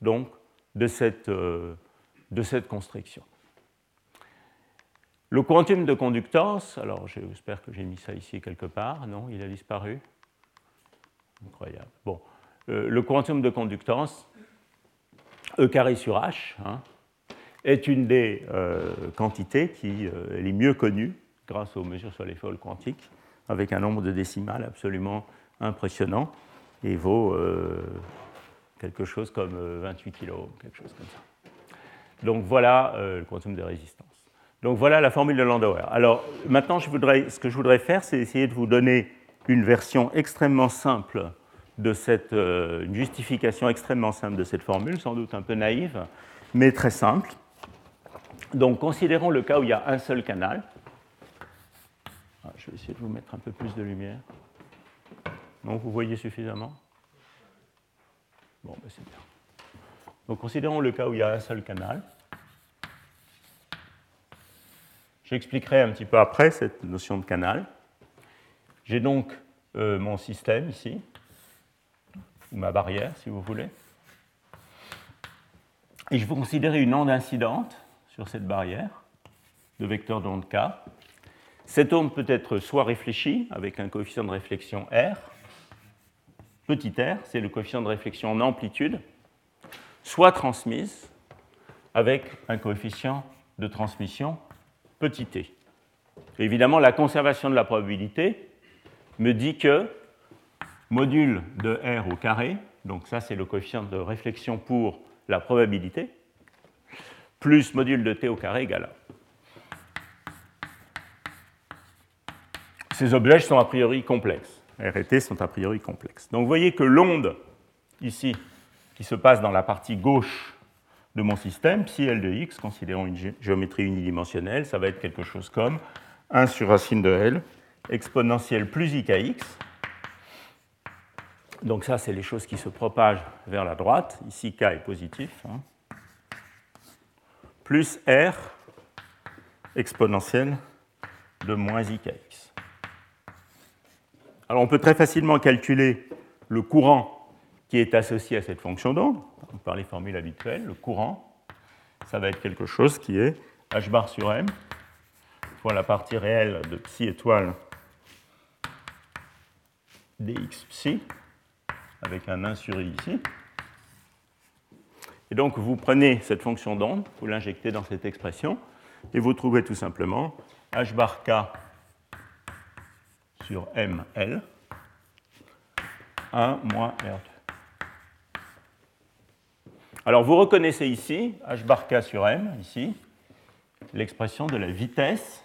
Speaker 2: donc, de cette, euh, de cette construction. Le quantum de conductance, alors j'espère que j'ai mis ça ici quelque part, non, il a disparu? Incroyable. Bon, euh, le quantum de conductance, E carré sur H, hein, est une des euh, quantités qui est les mieux connues grâce aux mesures sur les folles quantiques, avec un nombre de décimales absolument impressionnant, et vaut quelque chose comme 28 kg, quelque chose comme ça. Donc voilà le quantum de résistance. Donc voilà la formule de Landauer. Alors maintenant, ce que je voudrais faire, c'est essayer de vous donner une version extrêmement simple de cette, euh, une justification extrêmement simple de cette formule, sans doute un peu naïve, mais très simple. Donc considérons le cas où il y a un seul canal. Ah, je vais essayer de vous mettre un peu plus de lumière. Non, vous voyez suffisamment? Bon, ben c'est bien. Donc considérons le cas où il y a un seul canal. J'expliquerai un petit peu après cette notion de canal. J'ai donc euh, mon système ici, ou ma barrière si vous voulez. Et je vais considérer une onde incidente sur cette barrière de vecteur d'onde K. Cette onde peut être soit réfléchie avec un coefficient de réflexion R, petit r, c'est le coefficient de réflexion en amplitude, soit transmise avec un coefficient de transmission petit t. Évidemment, la conservation de la probabilité me dit que module de R au carré, donc ça c'est le coefficient de réflexion pour la probabilité, plus module de t au carré égale 1. Ces objets sont a priori complexes. R et T sont a priori complexes. Donc vous voyez que l'onde, ici, qui se passe dans la partie gauche de mon système, psi L de x, considérons une géométrie unidimensionnelle, ça va être quelque chose comme 1 sur racine de L, exponentielle plus ikx. Donc ça, c'est les choses qui se propagent vers la droite. Ici, k est positif. Hein. Plus r exponentielle de moins ikx. Alors on peut très facilement calculer le courant qui est associé à cette fonction d'onde, par les formules habituelles, le courant, ça va être quelque chose qui est h bar sur m fois la partie réelle de psi étoile dx psi, avec un 1 sur i ici. Et donc vous prenez cette fonction d'onde, vous l'injectez dans cette expression, et vous trouvez tout simplement h bar k sur ml 1 moins r2. Alors vous reconnaissez ici, h bar k sur m, ici, l'expression de la vitesse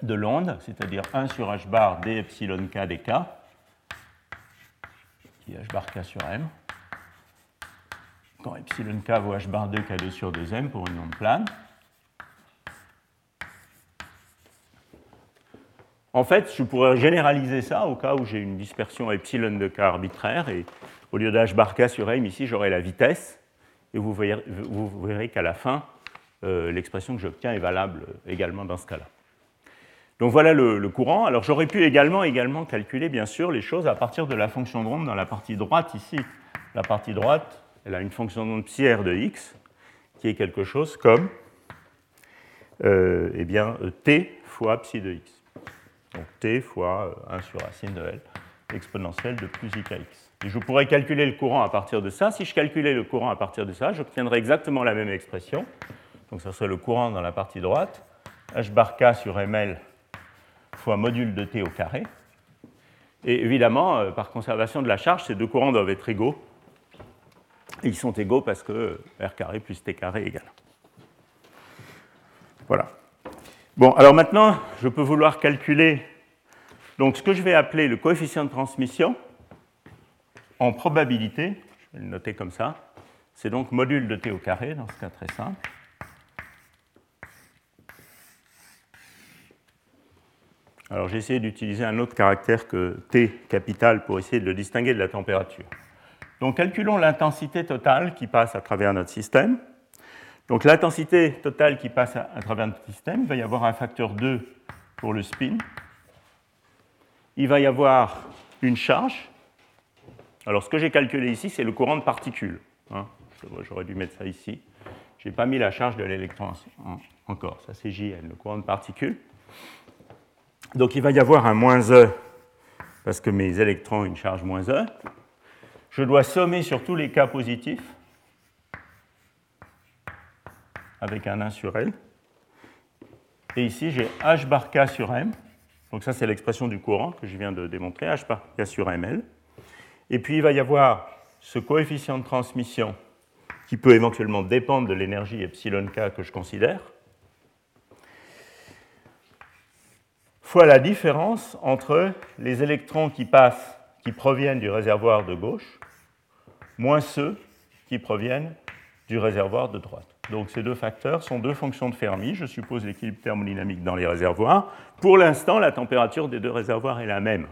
Speaker 2: de l'onde, c'est-à-dire 1 sur h bar d epsilon k dk, qui est h bar k sur m, quand epsilon k vaut h bar 2 k2 sur 2m pour une onde plane. En fait, je pourrais généraliser ça au cas où j'ai une dispersion epsilon de k arbitraire et au lieu d'h bar k sur m, ici, j'aurai la vitesse. Et vous verrez, qu'à la fin, euh, l'expression que j'obtiens est valable également dans ce cas-là. Donc voilà le, courant. Alors j'aurais pu également, également calculer, bien sûr, les choses à partir de la fonction de dans la partie droite ici. La partie droite, elle a une fonction d'onde psi r de x, qui est quelque chose comme euh, eh bien, t fois psi de x. Donc t fois 1 sur racine de L, exponentielle de plus ikx. Et je pourrais calculer le courant à partir de ça. Si je calculais le courant à partir de ça, j'obtiendrais exactement la même expression. Donc ça serait le courant dans la partie droite, h bar k sur ml fois module de t au carré. Et évidemment, euh, par conservation de la charge, ces deux courants doivent être égaux. Ils sont égaux parce que R carré plus T carré égale. Voilà. Bon, alors maintenant, je peux vouloir calculer donc, ce que je vais appeler le coefficient de transmission en probabilité, je vais le noter comme ça, c'est donc module de T au carré dans ce cas très simple. Alors j'ai essayé d'utiliser un autre caractère que T capital pour essayer de le distinguer de la température. Donc calculons l'intensité totale qui passe à travers notre système. Donc l'intensité totale qui passe à, travers notre système, il va y avoir un facteur 2 pour le spin. Il va y avoir une charge. Alors ce que j'ai calculé ici, c'est le courant de particules. Hein. J'aurais dû mettre ça ici. Je n'ai pas mis la charge de l'électron encore. Ça c'est JN, le courant de particules. Donc il va y avoir un moins E, parce que mes électrons ont une charge moins E. Je dois sommer sur tous les cas positifs avec un 1 sur L. Et ici, j'ai H bar K sur M. Donc ça, c'est l'expression du courant que je viens de démontrer, H bar K sur ML. Et puis, il va y avoir ce coefficient de transmission qui peut éventuellement dépendre de l'énergie epsilon K que je considère. fois la différence entre les électrons qui passent, qui proviennent du réservoir de gauche, moins ceux qui proviennent du réservoir de droite. Donc ces deux facteurs sont deux fonctions de Fermi. Je suppose l'équilibre thermodynamique dans les réservoirs. Pour l'instant, la température des deux réservoirs est la même.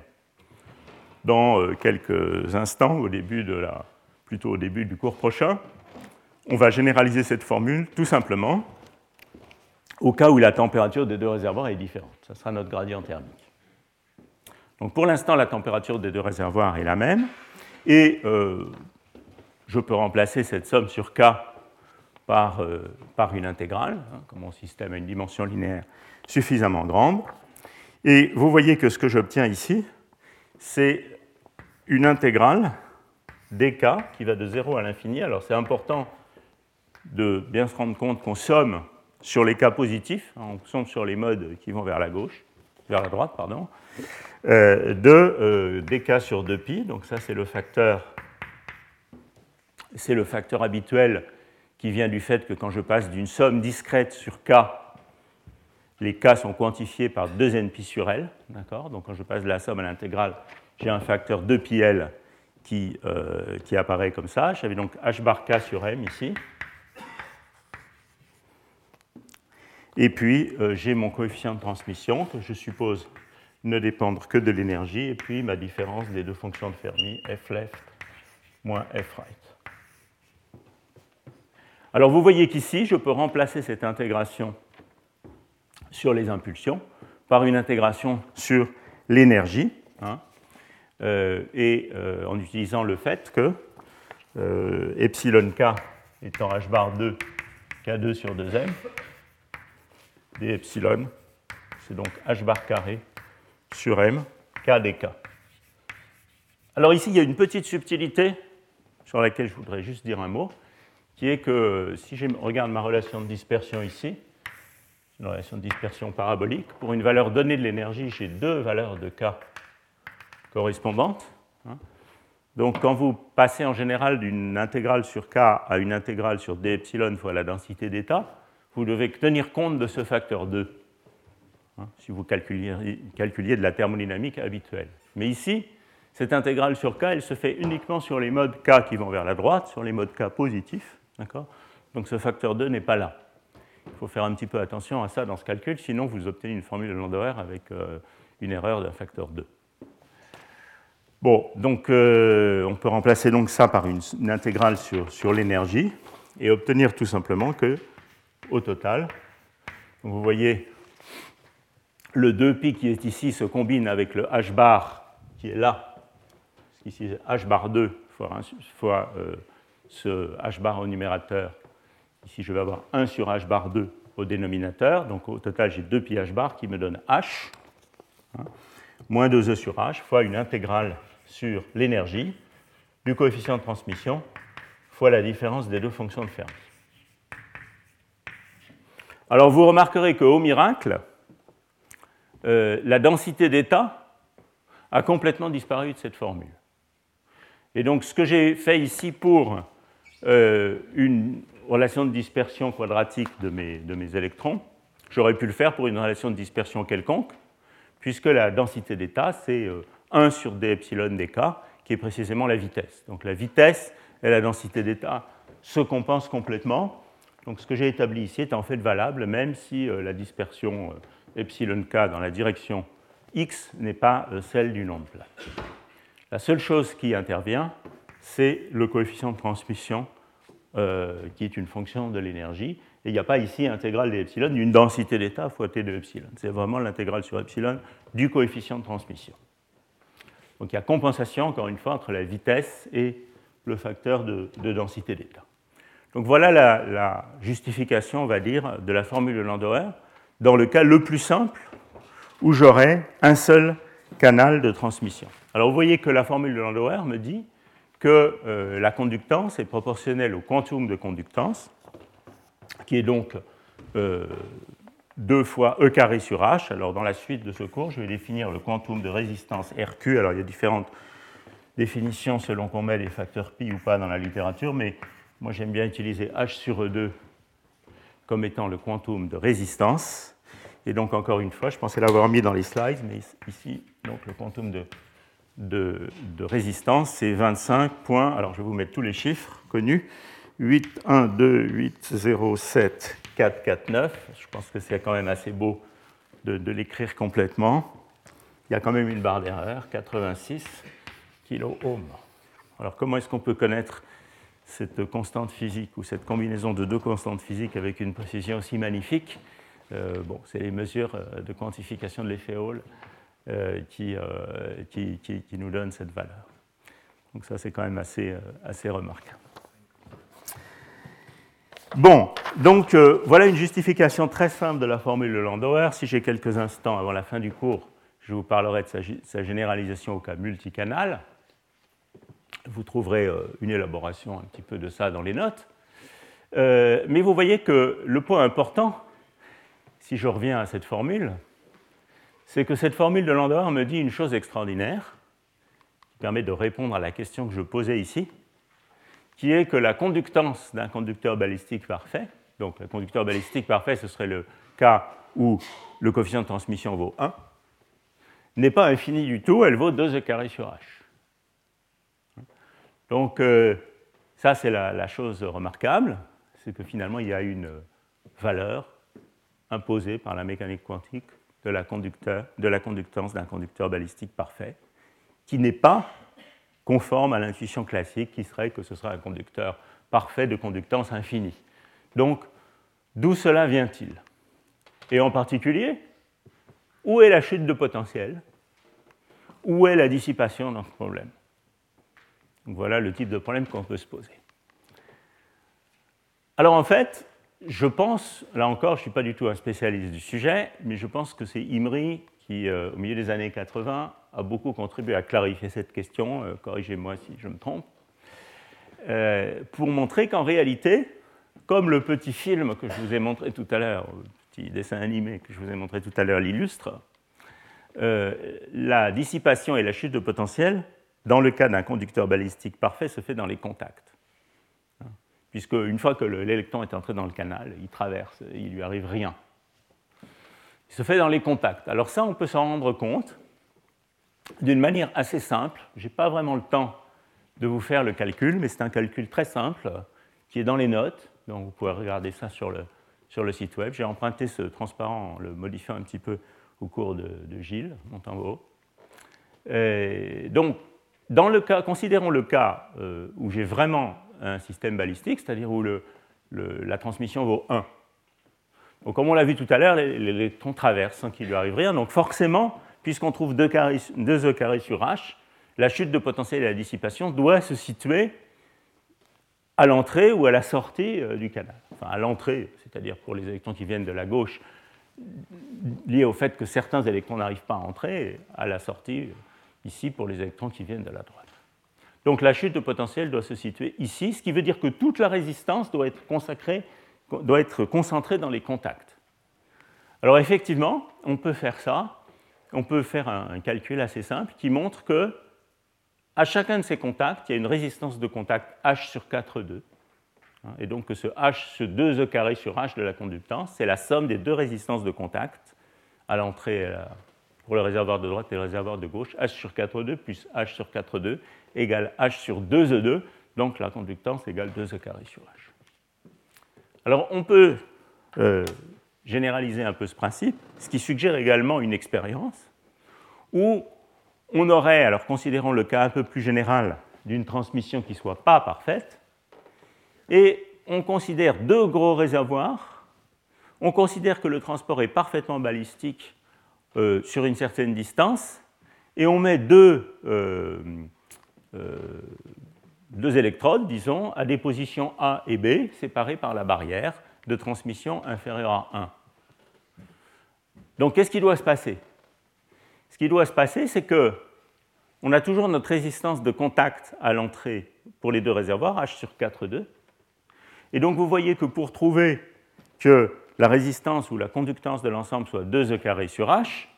Speaker 2: Dans euh, quelques instants, plutôt au début du cours prochain, on va généraliser cette formule tout simplement au cas où la température des deux réservoirs est différente. Ce sera notre gradient thermique. Donc pour l'instant, la température des deux réservoirs est la même, et euh, je peux remplacer cette somme sur K par, euh, une intégrale, hein, comme mon système a une dimension linéaire suffisamment grande. Et vous voyez que ce que j'obtiens ici, c'est une intégrale dk qui va de 0 à l'infini. Alors c'est important de bien se rendre compte qu'on somme sur les cas positifs, hein, on sommes sur les modes qui vont vers la gauche, vers la droite, pardon, euh, de euh, dk sur 2pi. Donc ça, c'est le facteur, c'est le facteur habituel qui vient du fait que quand je passe d'une somme discrète sur k, les k sont quantifiés par 2 npi sur l, d'accord? Donc quand je passe de la somme à l'intégrale, j'ai un facteur 2pi qui, euh, qui apparaît comme ça. J'avais donc h bar k sur m ici. Et puis, euh, j'ai mon coefficient de transmission, que je suppose ne dépendre que de l'énergie, et puis ma différence des deux fonctions de Fermi, f left moins f right. Alors, vous voyez qu'ici, je peux remplacer cette intégration sur les impulsions par une intégration sur l'énergie, hein, et euh, en utilisant le fait que epsilon k étant h bar 2, k2 sur 2m, d epsilon, c'est donc h bar carré sur m, k dk. Alors ici, il y a une petite subtilité sur laquelle je voudrais juste dire un mot, qui est que si je regarde ma relation de dispersion ici, une relation de dispersion parabolique, pour une valeur donnée de l'énergie, j'ai deux valeurs de k correspondantes. Hein. Donc quand vous passez en général d'une intégrale sur k à une intégrale sur d epsilon fois la densité d'état, vous devez tenir compte de ce facteur 2, hein, si vous calculiez, de la thermodynamique habituelle. Mais ici, cette intégrale sur k, elle se fait uniquement sur les modes k qui vont vers la droite, sur les modes k positifs. Donc ce facteur 2 n'est pas là. Il faut faire un petit peu attention à ça dans ce calcul, sinon vous obtenez une formule de Landauer avec euh, une erreur d'un facteur 2. Bon, donc euh, on peut remplacer donc ça par une, intégrale sur, sur l'énergie et obtenir tout simplement que au total. vous voyez, le 2pi qui est ici se combine avec le h bar qui est là, ici c'est h bar 2 fois, euh, ce h bar au numérateur. Ici, je vais avoir 1 sur h bar 2 au dénominateur. Donc au total, j'ai 2 pi h bar qui me donne h, hein, moins 2e sur h, fois une intégrale sur l'énergie du coefficient de transmission, fois la différence des deux fonctions de Fermi. Alors vous remarquerez qu'au miracle, euh, la densité d'état a complètement disparu de cette formule. Et donc ce que j'ai fait ici pour euh, une relation de dispersion quadratique de mes, de mes électrons, j'aurais pu le faire pour une relation de dispersion quelconque, puisque la densité d'état, c'est 1 euh, sur d epsilon dk, qui est précisément la vitesse. Donc la vitesse et la densité d'état se compensent complètement. Donc ce que j'ai établi ici est en fait valable, même si la dispersion epsilon k dans la direction x n'est pas euh, celle d'une onde plane. La seule chose qui intervient, c'est le coefficient de transmission euh, qui est une fonction de l'énergie. Et il n'y a pas ici intégrale des epsilon d'une densité d'état fois t de epsilon. C'est vraiment l'intégrale sur epsilon du coefficient de transmission. Donc il y a compensation, encore une fois, entre la vitesse et le facteur de, densité d'état. Donc voilà la, justification, on va dire, de la formule de Landauer dans le cas le plus simple où j'aurais un seul canal de transmission. Alors vous voyez que la formule de Landauer me dit que euh, la conductance est proportionnelle au quantum de conductance, qui est donc 2 euh, fois E carré sur H. Alors dans la suite de ce cours, je vais définir le quantum de résistance RQ. Alors il y a différentes définitions selon qu'on met les facteurs pi ou pas dans la littérature, mais moi j'aime bien utiliser H sur E2 comme étant le quantum de résistance. Et donc, encore une fois, je pensais l'avoir mis dans les slides, mais ici, donc, le quantum de, de, résistance, c'est 25 points. Alors, je vais vous mettre tous les chiffres connus 8, 1, 2, 8, 0, 7, 4, 4, 9. Je pense que c'est quand même assez beau de, l'écrire complètement. Il y a quand même une barre d'erreur 86 kOhm. Alors, comment est-ce qu'on peut connaître cette constante physique ou cette combinaison de deux constantes physiques avec une précision aussi magnifique, euh, bon, c'est les mesures euh, de quantification de l'effet Hall euh, qui, nous donnent cette valeur. Donc ça, c'est quand même assez remarquable. Bon, donc voilà une justification très simple de la formule de Landauer. Si j'ai quelques instants avant la fin du cours, je vous parlerai de sa, sa généralisation au cas multicanal. Vous trouverez euh, une élaboration un petit peu de ça dans les notes. Euh, mais vous voyez que le point important, si je reviens à cette formule, c'est que cette formule de Landauer me dit une chose extraordinaire, qui permet de répondre à la question que je posais ici, qui est que la conductance d'un conducteur balistique parfait, donc le conducteur balistique parfait, ce serait le cas où le coefficient de transmission vaut 1, n'est pas infinie du tout, elle vaut 2 e carré sur h. Donc euh, ça, c'est la, chose remarquable, c'est que finalement, il y a une valeur imposée par la mécanique quantique de la conductance d'un conducteur balistique parfait, qui n'est pas conforme à l'intuition classique qui serait que ce sera un conducteur parfait de conductance infinie. Donc, d'où cela vient-il? Et en particulier, où est la chute de potentiel? Où est la dissipation dans ce problème? Voilà le type de problème qu'on peut se poser. Alors en fait, je pense, là encore, je ne suis pas du tout un spécialiste du sujet, mais je pense que c'est Imri qui, euh, au milieu des années 80, a beaucoup contribué à clarifier cette question, euh, corrigez-moi si je me trompe, euh, pour montrer qu'en réalité, comme le petit film que je vous ai montré tout à l'heure, le petit dessin animé que je vous ai montré tout à l'heure l'illustre, la dissipation et la chute de potentiel dans le cas d'un conducteur balistique parfait, se fait dans les contacts. Hein. Puisque une fois que l'électron est entré dans le canal, il traverse, il lui arrive rien. Il se fait dans les contacts. Alors ça, on peut s'en rendre compte d'une manière assez simple. Je n'ai pas vraiment le temps de vous faire le calcul, mais c'est un calcul très simple qui est dans les notes. Donc vous pouvez regarder ça sur le, sur le site web. J'ai emprunté ce transparent en le modifiant un petit peu au cours de, Gilles. Et donc, dans le cas, considérons le cas euh, où j'ai vraiment un système balistique, c'est-à-dire où la transmission vaut 1. Donc, comme on l'a vu tout à l'heure, l'électron traverse sans qu'il lui arrive rien. Donc, forcément, puisqu'on trouve 2, E sur H, la chute de potentiel et la dissipation doit se situer à l'entrée ou à la sortie euh, du canal. Enfin, à l'entrée, c'est-à-dire pour les électrons qui viennent de la gauche, lié au fait que certains électrons n'arrivent pas à entrer, à la sortie, ici pour les électrons qui viennent de la droite. Donc la chute de potentiel doit se situer ici, ce qui veut dire que toute la résistance doit être, consacrée, doit être concentrée dans les contacts. Alors effectivement, on peut faire ça. On peut faire un, calcul assez simple qui montre que à chacun de ces contacts, il y a une résistance de contact H sur 4,2. Hein, et donc que ce H, ce 2E carré sur H de la conductance, c'est la somme des deux résistances de contact à l'entrée pour le réservoir de droite et le réservoir de gauche, H sur 4E plus H sur 4E égale H sur 2E2, donc la conductance égale 2E carré sur H. Alors on peut euh, généraliser un peu ce principe, ce qui suggère également une expérience où on aurait, alors considérons le cas un peu plus général d'une transmission qui ne soit pas parfaite, et on considère deux gros réservoirs, on considère que le transport est parfaitement balistique euh, sur une certaine distance, et on met deux, euh, euh, deux électrodes, disons, à des positions A et B, séparées par la barrière de transmission inférieure à 1. Donc qu'est-ce qui doit se passer? Ce qui doit se passer, c'est que on a toujours notre résistance de contact à l'entrée pour les deux réservoirs, H sur 4,2. Et donc vous voyez que pour trouver que la résistance ou la conductance de l'ensemble soit 2E carré sur H,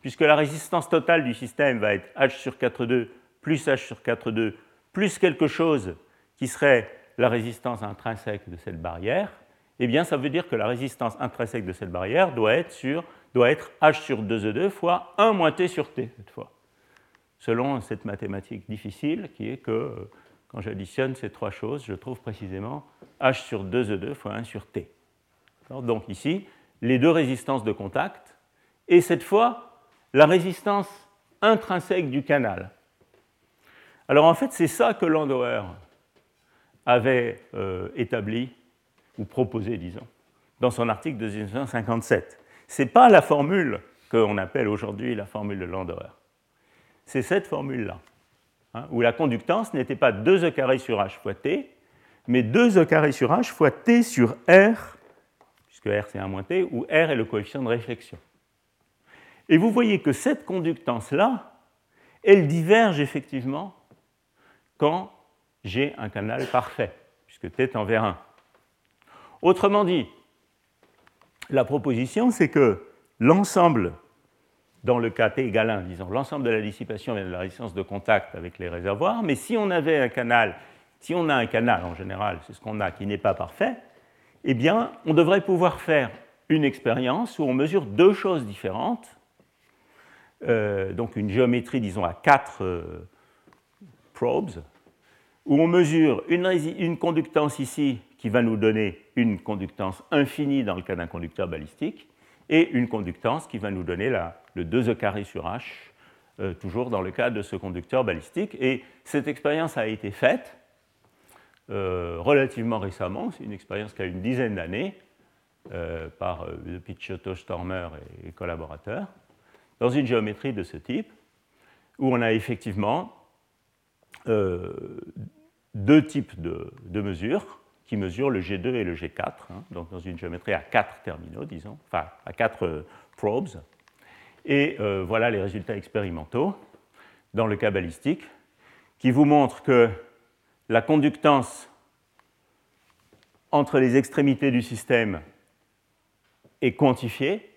Speaker 2: puisque la résistance totale du système va être H sur 4,2 plus H sur 4,2 plus quelque chose qui serait la résistance intrinsèque de cette barrière, eh bien ça veut dire que la résistance intrinsèque de cette barrière doit être, sur, doit être H sur 2E2 fois 1 moins T sur T cette fois, selon cette mathématique difficile qui est que quand j'additionne ces trois choses, je trouve précisément H sur 2E2 fois 1 sur T. Donc ici, les deux résistances de contact, et cette fois, la résistance intrinsèque du canal. Alors en fait, c'est ça que Landauer avait euh, établi, ou proposé, disons, dans son article de 1957. Ce n'est pas la formule qu'on appelle aujourd'hui la formule de Landauer. C'est cette formule-là, hein, où la conductance n'était pas 2e carré sur h fois t, mais 2e carré sur h fois t sur r, puisque r c'est 1 moins t, où r est le coefficient de réflexion. Et vous voyez que cette conductance-là, elle diverge effectivement quand j'ai un canal parfait, puisque t est envers 1. Autrement dit, la proposition, c'est que l'ensemble, dans le cas t égale 1, disons, l'ensemble de la dissipation vient de la résistance de contact avec les réservoirs, mais si on avait un canal, si on a un canal en général, c'est ce qu'on a qui n'est pas parfait, eh bien, on devrait pouvoir faire une expérience où on mesure deux choses différentes, euh, donc une géométrie, disons, à quatre euh, probes, où on mesure une, conductance ici qui va nous donner une conductance infinie dans le cas d'un conducteur balistique, et une conductance qui va nous donner le 2e carré sur h, euh, toujours dans le cas de ce conducteur balistique. Et cette expérience a été faite euh, relativement récemment, c'est une expérience qui a une dizaine d'années, euh, par Picciotto, Stormer et collaborateurs, dans une géométrie de ce type, où on a effectivement deux types de, mesures qui mesurent le G2 et le G4, hein, donc dans une géométrie à quatre terminaux, disons, enfin à quatre euh, probes. Et euh, voilà les résultats expérimentaux dans le cas balistique qui vous montrent que la conductance entre les extrémités du système est quantifiée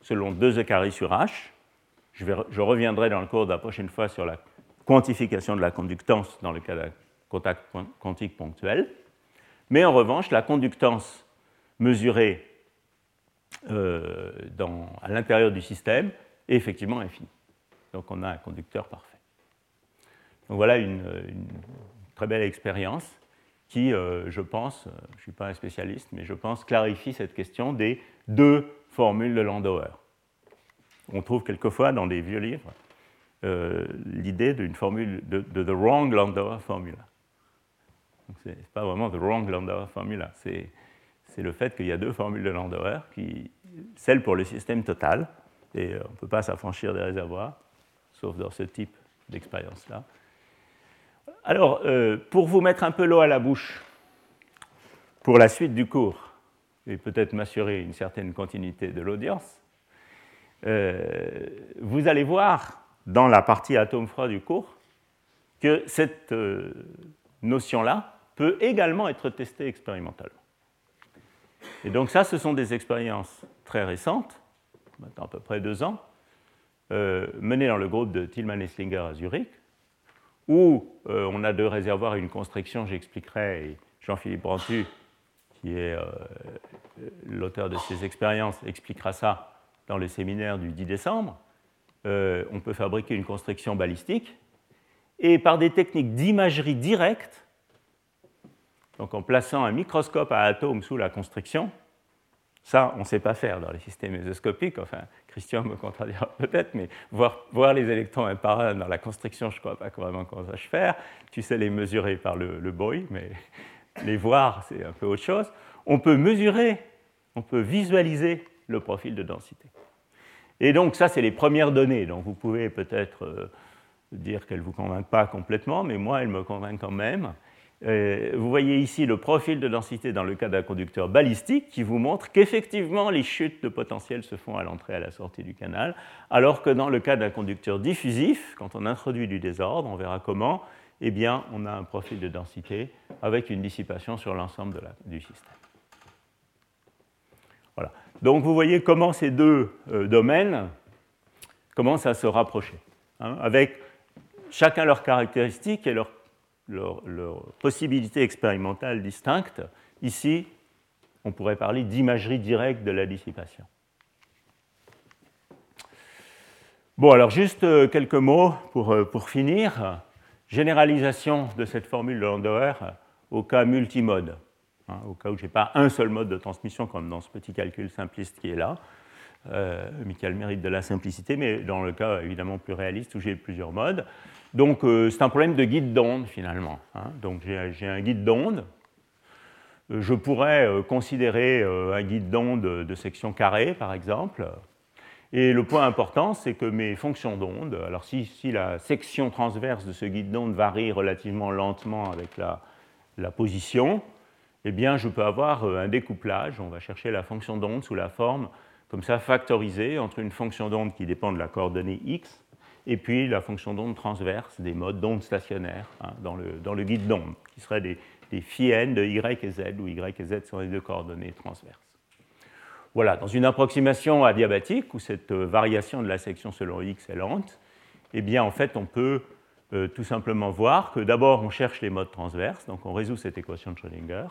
Speaker 2: selon 2 e carré sur h. Je, je, reviendrai dans le cours de la prochaine fois sur la quantification de la conductance dans le cas de contact quantique ponctuel. Mais en revanche, la conductance mesurée euh, à l'intérieur du système est effectivement infinie. Donc on a un conducteur parfait. Donc voilà une, très belle expérience qui, euh, je pense, euh, je ne suis pas un spécialiste, mais je pense clarifie cette question des deux formules de Landauer. On trouve quelquefois dans des vieux livres l'idée d'une formule de, de, the wrong Landauer formula. Ce n'est pas vraiment the wrong Landauer formula, c'est le fait qu'il y a deux formules de Landauer, qui, celle pour le système total, et on ne peut pas s'affranchir des réservoirs, sauf dans ce type d'expérience-là. Alors, euh, pour vous mettre un peu l'eau à la bouche, pour la suite du cours, et peut-être m'assurer une certaine continuité de l'audience, euh, vous allez voir dans la partie atome froid du cours que cette euh, notion-là peut également être testée expérimentalement. Et donc ça, ce sont des expériences très récentes maintenant à peu près deux ans, menée dans le groupe de Tillman et Slinger à Zurich, où on a deux réservoirs et une constriction, j'expliquerai, Jean-Philippe Brantu, qui est l'auteur de ces expériences, expliquera ça dans le séminaire du 10 décembre. on peut fabriquer une constriction balistique et par des techniques d'imagerie directe, donc en plaçant un microscope à atomes sous la constriction, ça, on ne sait pas faire dans les systèmes mésoscopiques. Enfin, Christian me contredira peut-être, mais voir, les électrons un par un dans la constriction, je ne crois pas vraiment qu'on sache faire. Tu sais les mesurer par le, bruit, mais les voir, c'est un peu autre chose. On peut mesurer, on peut visualiser le profil de densité. Et donc, ça, c'est les premières données. Donc, vous pouvez peut-être euh, dire qu'elles ne vous convainquent pas complètement, mais moi, elles me convainquent quand même. Euh, vous voyez ici le profil de densité dans le cas d'un conducteur balistique qui vous montre qu'effectivement les chutes de potentiel se font à l'entrée et à la sortie du canal, alors que dans le cas d'un conducteur diffusif, quand on introduit du désordre, on verra comment, eh bien, on a un profil de densité avec une dissipation sur l'ensemble du système. Voilà. Donc vous voyez comment ces deux euh, domaines commencent à se rapprocher, hein, avec chacun leurs caractéristiques et leurs leur, possibilités expérimentales distinctes. Ici, on pourrait parler d'imagerie directe de la dissipation. Bon, alors juste euh, quelques mots pour, euh, pour finir. Généralisation de cette formule de Landauer au cas multimode, hein, au cas où je n'ai pas un seul mode de transmission, comme dans ce petit calcul simpliste qui est là. Euh, Michael mérite de la simplicité, mais dans le cas évidemment plus réaliste où j'ai plusieurs modes. Donc euh, c'est un problème de guide d'onde finalement. Hein. Donc j'ai un guide d'onde. Euh, je pourrais euh, considérer un guide d'onde de section carrée par exemple. Et le point important, c'est que mes fonctions d'onde, alors si, la section transverse de ce guide d'onde varie relativement lentement avec la, la, position, eh bien je peux avoir un découplage. On va chercher la fonction d'onde sous la forme comme ça factorisée entre une fonction d'onde qui dépend de la coordonnée x et puis la fonction d'onde transverse des modes d'onde stationnaires hein, dans, le, guide d'onde, qui seraient des, des phi n de y et z, où y et z sont les deux coordonnées transverses. Voilà, dans une approximation adiabatique, où cette euh, variation de la section selon x est lente, eh bien, en fait, on peut euh, tout simplement voir que d'abord, on cherche les modes transverses, donc on résout cette équation de Schrödinger,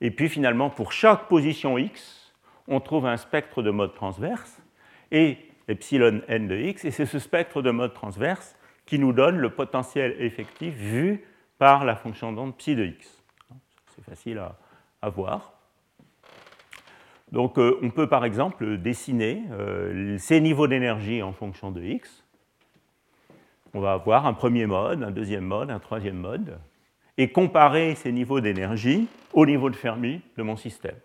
Speaker 2: et puis finalement, pour chaque position x, on trouve un spectre de modes transverses, et epsilon n de x, et c'est ce spectre de mode transverse qui nous donne le potentiel effectif vu par la fonction d'onde psi de x. C'est facile à, voir. Donc euh, on peut par exemple dessiner euh, ces niveaux d'énergie en fonction de x. On va avoir un premier mode, un deuxième mode, un troisième mode, et comparer ces niveaux d'énergie au niveau de Fermi de mon système.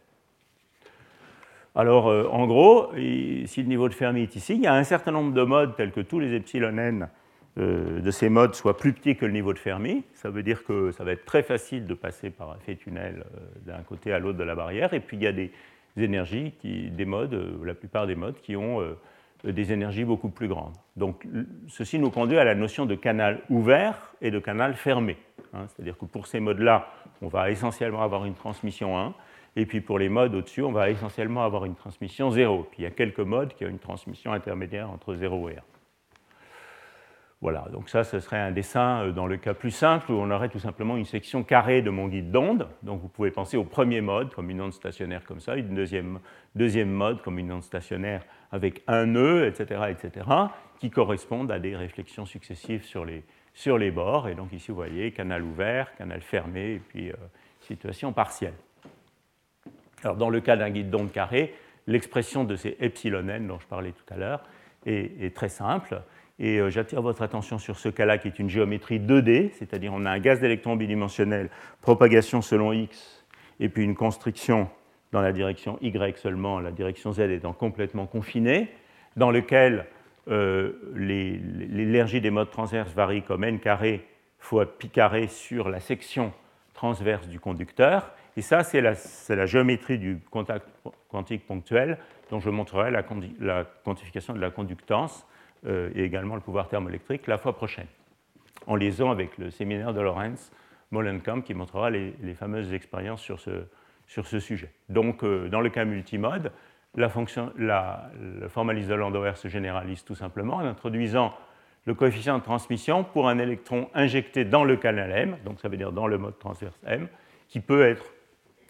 Speaker 2: Alors, euh, en gros, si le niveau de Fermi est ici, il y a un certain nombre de modes tels que tous les epsilon n euh, de ces modes soient plus petits que le niveau de Fermi. Ça veut dire que ça va être très facile de passer par effet tunnel euh, d'un côté à l'autre de la barrière. Et puis, il y a des énergies, des modes, la plupart des modes, qui ont des énergies beaucoup plus grandes. Donc, ceci nous conduit à la notion de canal ouvert et de canal fermé. Hein. C'est-à-dire que pour ces modes-là, on va essentiellement avoir une transmission 1 et puis pour les modes au-dessus, on va essentiellement avoir une transmission 0. Puis il y a quelques modes qui ont une transmission intermédiaire entre 0 et 1. Voilà, donc ça, ce serait un dessin euh, dans le cas plus simple où on aurait tout simplement une section carrée de mon guide d'onde. Donc vous pouvez penser au premier mode comme une onde stationnaire comme ça, une deuxième, deuxième mode comme une onde stationnaire avec un nœud, etc., etc., qui correspondent à des réflexions successives sur les, sur les bords. Et donc ici, vous voyez, canal ouvert, canal fermé, et puis euh, situation partielle. Alors, dans le cas d'un guide d'onde carré, l'expression de ces epsilon n dont je parlais tout à l'heure est, très simple. Et euh, j'attire votre attention sur ce cas-là qui est une géométrie 2D, c'est-à-dire on a un gaz d'électrons bidimensionnel, propagation selon x, et puis une constriction dans la direction y seulement, la direction z étant complètement confinée, dans lequel euh, l'énergie des modes transverses varie comme n carré fois pi carré sur la section transverse du conducteur, et ça, c'est la, géométrie du contact quantique ponctuel dont je montrerai la, quantification de la conductance euh, et également le pouvoir thermoélectrique la fois prochaine, en liaison avec le séminaire de Lorenz Molenkamp qui montrera les, fameuses expériences sur ce, sujet. Donc, euh, dans le cas multimode, la, fonction, le formalisme de Landauer se généralise tout simplement en introduisant le coefficient de transmission pour un électron injecté dans le canal M, donc ça veut dire dans le mode transverse M, qui peut être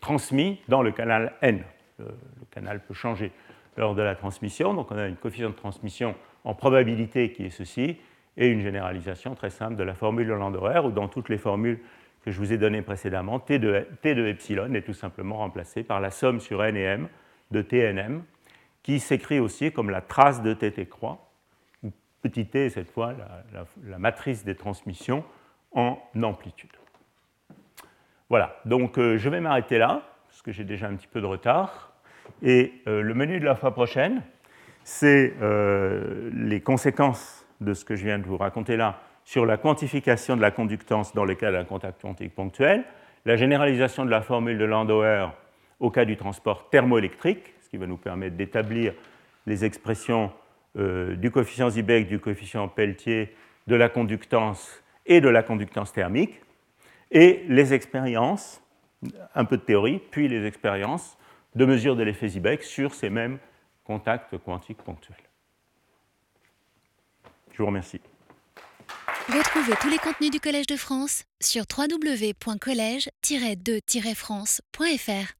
Speaker 2: transmis dans le canal N. Le, canal peut changer lors de la transmission, donc on a une coefficient de transmission en probabilité qui est ceci, et une généralisation très simple de la formule de Landauer, ou dans toutes les formules que je vous ai données précédemment, T de, T de epsilon est tout simplement remplacé par la somme sur N et M de TNM, qui s'écrit aussi comme la trace de TT croix, ou petit t cette fois, la, matrice des transmissions en amplitude. Voilà, donc euh, je vais m'arrêter là, parce que j'ai déjà un petit peu de retard. Et euh, le menu de la fois prochaine, c'est euh, les conséquences de ce que je viens de vous raconter là sur la quantification de la conductance dans le cas d'un contact quantique ponctuel, la généralisation de la formule de Landauer au cas du transport thermoélectrique, ce qui va nous permettre d'établir les expressions du coefficient Zibek, du coefficient Pelletier, de la conductance et de la conductance thermique, et les expériences, un peu de théorie, puis les expériences de mesure de l'effet Zibek sur ces mêmes contacts quantiques ponctuels. Je vous remercie.
Speaker 1: Retrouvez tous les contenus du Collège de France sur www.colège-2-france.fr.